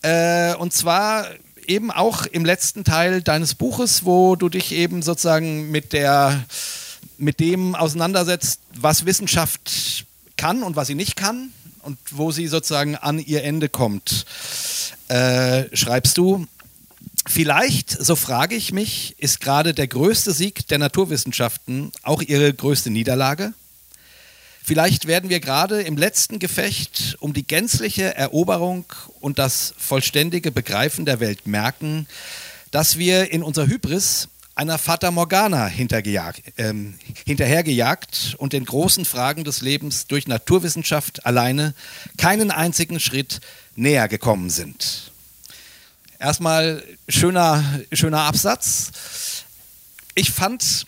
Äh, und zwar eben auch im letzten Teil deines Buches, wo du dich eben sozusagen mit der mit dem auseinandersetzt, was Wissenschaft kann und was sie nicht kann und wo sie sozusagen an ihr Ende kommt, äh, schreibst du, Vielleicht, so frage ich mich, ist gerade der größte Sieg der Naturwissenschaften auch ihre größte Niederlage? Vielleicht werden wir gerade im letzten Gefecht um die gänzliche Eroberung und das vollständige Begreifen der Welt merken, dass wir in unserer Hybris einer Fata Morgana äh, hinterhergejagt und den großen Fragen des Lebens durch Naturwissenschaft alleine keinen einzigen Schritt näher gekommen sind. Erstmal schöner, schöner Absatz. Ich fand,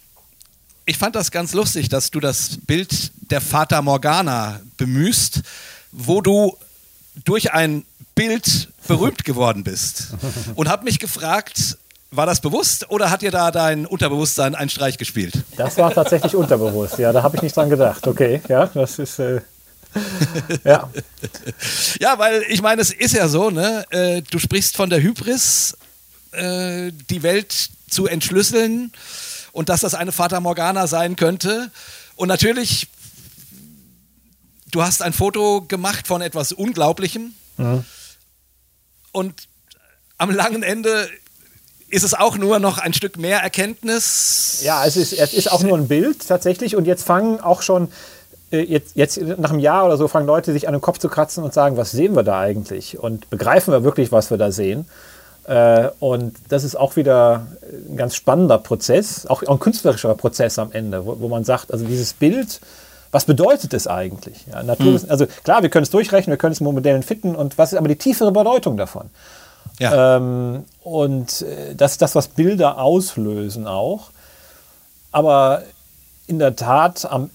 ich fand das ganz lustig, dass du das Bild der Fata Morgana bemühst, wo du durch ein Bild berühmt geworden bist. Und habe mich gefragt, war das bewusst oder hat dir da dein Unterbewusstsein einen Streich gespielt? Das war tatsächlich unterbewusst, ja, da habe ich nicht dran gedacht. Okay, ja, das ist. Äh ja. ja, weil ich meine, es ist ja so, ne? Äh, du sprichst von der Hybris, äh, die Welt zu entschlüsseln und dass das eine Fata Morgana sein könnte. Und natürlich, du hast ein Foto gemacht von etwas Unglaublichem. Mhm. Und am langen Ende ist es auch nur noch ein Stück mehr Erkenntnis. Ja, es ist, es ist auch nur ein Bild tatsächlich. Und jetzt fangen auch schon jetzt, jetzt nach einem Jahr oder so fangen Leute sich an den Kopf zu kratzen und sagen, was sehen wir da eigentlich? Und begreifen wir wirklich, was wir da sehen? Äh, und das ist auch wieder ein ganz spannender Prozess, auch ein künstlerischer Prozess am Ende, wo, wo man sagt, also dieses Bild, was bedeutet es eigentlich? Ja, Naturwissen, Also klar, wir können es durchrechnen, wir können es mit Modellen fitten und was ist aber die tiefere Bedeutung davon? Ja. Ähm, und äh, das ist das, was Bilder auslösen auch. Aber in der Tat, am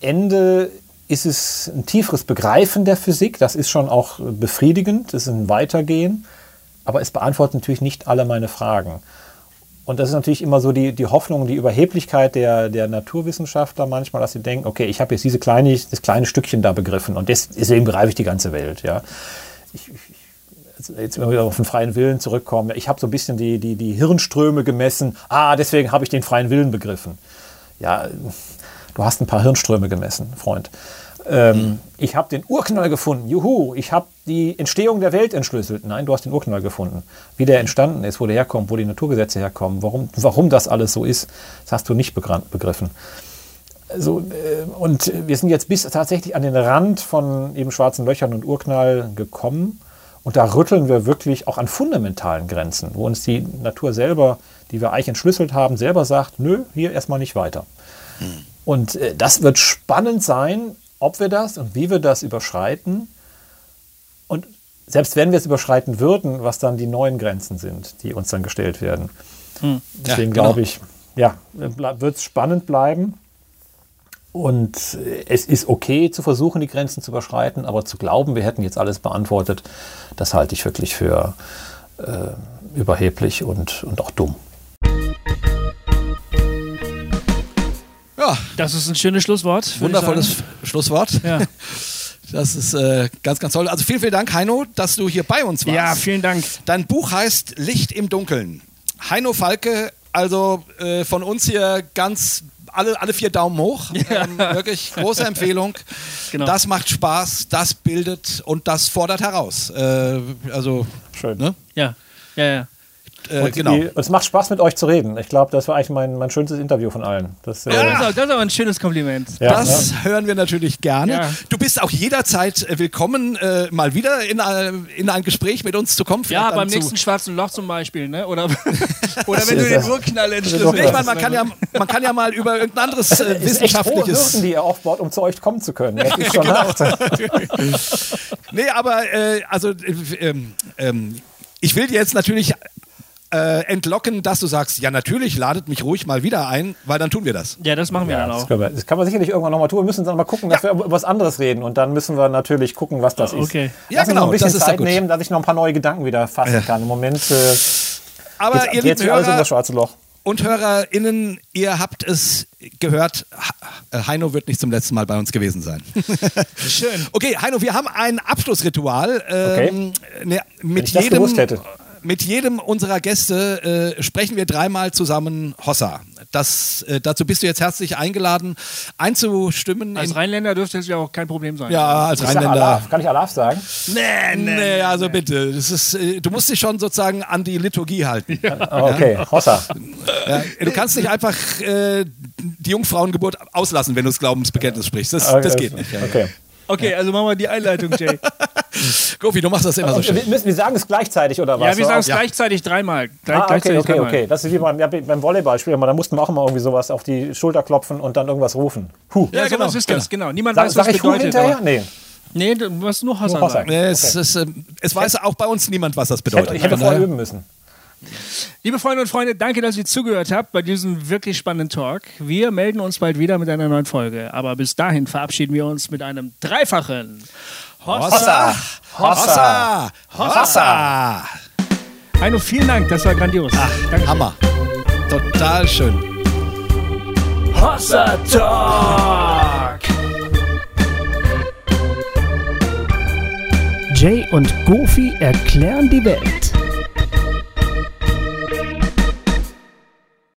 Ende ist es ein tieferes Begreifen der Physik. Das ist schon auch befriedigend, das ist ein Weitergehen. Aber es beantwortet natürlich nicht alle meine Fragen. Und das ist natürlich immer so die, die Hoffnung, die Überheblichkeit der, der Naturwissenschaftler manchmal, dass sie denken, okay, ich habe jetzt diese kleine, das kleine Stückchen da begriffen und des, deswegen begreife ich die ganze Welt. Ja. Ich, ich, jetzt wir wieder auf den freien Willen zurückkommen, ich habe so ein bisschen die, die, die Hirnströme gemessen, ah, deswegen habe ich den freien Willen begriffen. Ja, du hast ein paar Hirnströme gemessen, Freund. Ähm, mhm. Ich habe den Urknall gefunden. Juhu, ich habe die Entstehung der Welt entschlüsselt. Nein, du hast den Urknall gefunden. Wie der entstanden ist, wo der herkommt, wo die Naturgesetze herkommen, warum, warum das alles so ist, das hast du nicht begriffen. Also, äh, und wir sind jetzt bis tatsächlich an den Rand von eben schwarzen Löchern und Urknall gekommen. Und da rütteln wir wirklich auch an fundamentalen Grenzen, wo uns die Natur selber, die wir eigentlich entschlüsselt haben, selber sagt, nö, hier erstmal nicht weiter. Hm. Und äh, das wird spannend sein, ob wir das und wie wir das überschreiten. Und selbst wenn wir es überschreiten würden, was dann die neuen Grenzen sind, die uns dann gestellt werden. Hm. Deswegen ja, genau. glaube ich, ja, wird es spannend bleiben. Und es ist okay zu versuchen, die Grenzen zu überschreiten, aber zu glauben, wir hätten jetzt alles beantwortet, das halte ich wirklich für äh, überheblich und, und auch dumm. Ja. Das ist ein schönes Schlusswort. Wundervolles Schlusswort. Ja. Das ist äh, ganz, ganz toll. Also vielen, vielen Dank, Heino, dass du hier bei uns warst. Ja, vielen Dank. Dein Buch heißt Licht im Dunkeln. Heino Falke, also äh, von uns hier ganz alle, alle vier Daumen hoch. Ja. Ähm, wirklich große Empfehlung. Genau. Das macht Spaß, das bildet und das fordert heraus. Äh, also schön. Ne? Ja, ja, ja. Äh, genau. Die, es macht Spaß, mit euch zu reden. Ich glaube, das war eigentlich mein, mein schönstes Interview von allen. Das, äh, ja, das, ist aber ein schönes Kompliment. Ja, das ja. hören wir natürlich gerne. Ja. Du bist auch jederzeit äh, willkommen, äh, mal wieder in, äh, in ein Gespräch mit uns zu kommen. Ja, beim nächsten Schwarzen Loch zum Beispiel. Ne? Oder, oder wenn du den Urknall entschlüsselst. Ich meine, man, kann ja, man kann ja mal über irgendein anderes äh, wissenschaftliches... Hürden, die ihr aufbaut, um zu euch kommen zu können. Das ist schon genau. nee, aber also... Ähm, ähm, ich will dir jetzt natürlich äh, entlocken, dass du sagst, ja natürlich, ladet mich ruhig mal wieder ein, weil dann tun wir das. Ja, das machen wir ja, dann auch. Das, wir, das, kann man sicherlich irgendwann nochmal tun. Wir müssen dann mal gucken, dass ja. wir über was anderes reden und dann müssen wir natürlich gucken, was das okay. ist. Ja, Lass genau. Noch ein bisschen Zeit nehmen, dass ich noch ein paar neue Gedanken wieder fassen ja. kann. Im Moment äh, Aber geht's, ihr geht's Hörer, alles um das schwarze Loch. Und HörerInnen, ihr habt es gehört, Heino wird nicht zum letzten Mal bei uns gewesen sein. Schön. Okay, Heino, wir haben ein Abschlussritual. Ähm, okay. ne, mit Wenn ich jedem, das hätte mit jedem unserer Gäste äh, sprechen wir dreimal zusammen Hossa. Das, äh, dazu bist du jetzt herzlich eingeladen, einzustimmen. Als Rheinländer dürfte es ja auch kein Problem sein. Ja, als Rheinländer. Alaf. Kann ich Alaf sagen? Nee, nee, nee also nee. bitte. Das ist, äh, du musst dich schon sozusagen an die Liturgie halten. Ja. Okay, Hossa. Ja, du kannst nicht einfach äh, die Jungfrauengeburt auslassen, wenn du das Glaubensbekenntnis sprichst. Das, das geht nicht. Okay. Okay, also machen wir die Einleitung, Jay. Gofi, du machst das immer so schön. Wir, wir sagen es gleichzeitig, oder was? Ja, wir sagen es ja. gleichzeitig dreimal. Gleich, ah, okay, okay, dreimal. okay. Das ist wie beim, ja, beim Volleyballspiel. Da mussten wir auch immer irgendwie sowas auf die Schulter klopfen und dann irgendwas rufen. Huh. Ja, ja genau, sowas ist das, genau. Niemand sag, weiß, was sag ich bedeutet. Hinterher? Nee. Nee, du musst nur Hassan sagen. Nee, es, okay. es, äh, es weiß auch bei uns niemand, was das bedeutet. Ich hätte, ich hätte vorher üben müssen. Liebe Freunde und Freunde, danke, dass ihr zugehört habt bei diesem wirklich spannenden Talk. Wir melden uns bald wieder mit einer neuen Folge. Aber bis dahin verabschieden wir uns mit einem dreifachen Hossa! Hossa! Hossa! Heino, vielen Dank, das war grandios. Ach, danke Hammer. Total schön. Hossa Talk! Jay und Goofy erklären die Welt.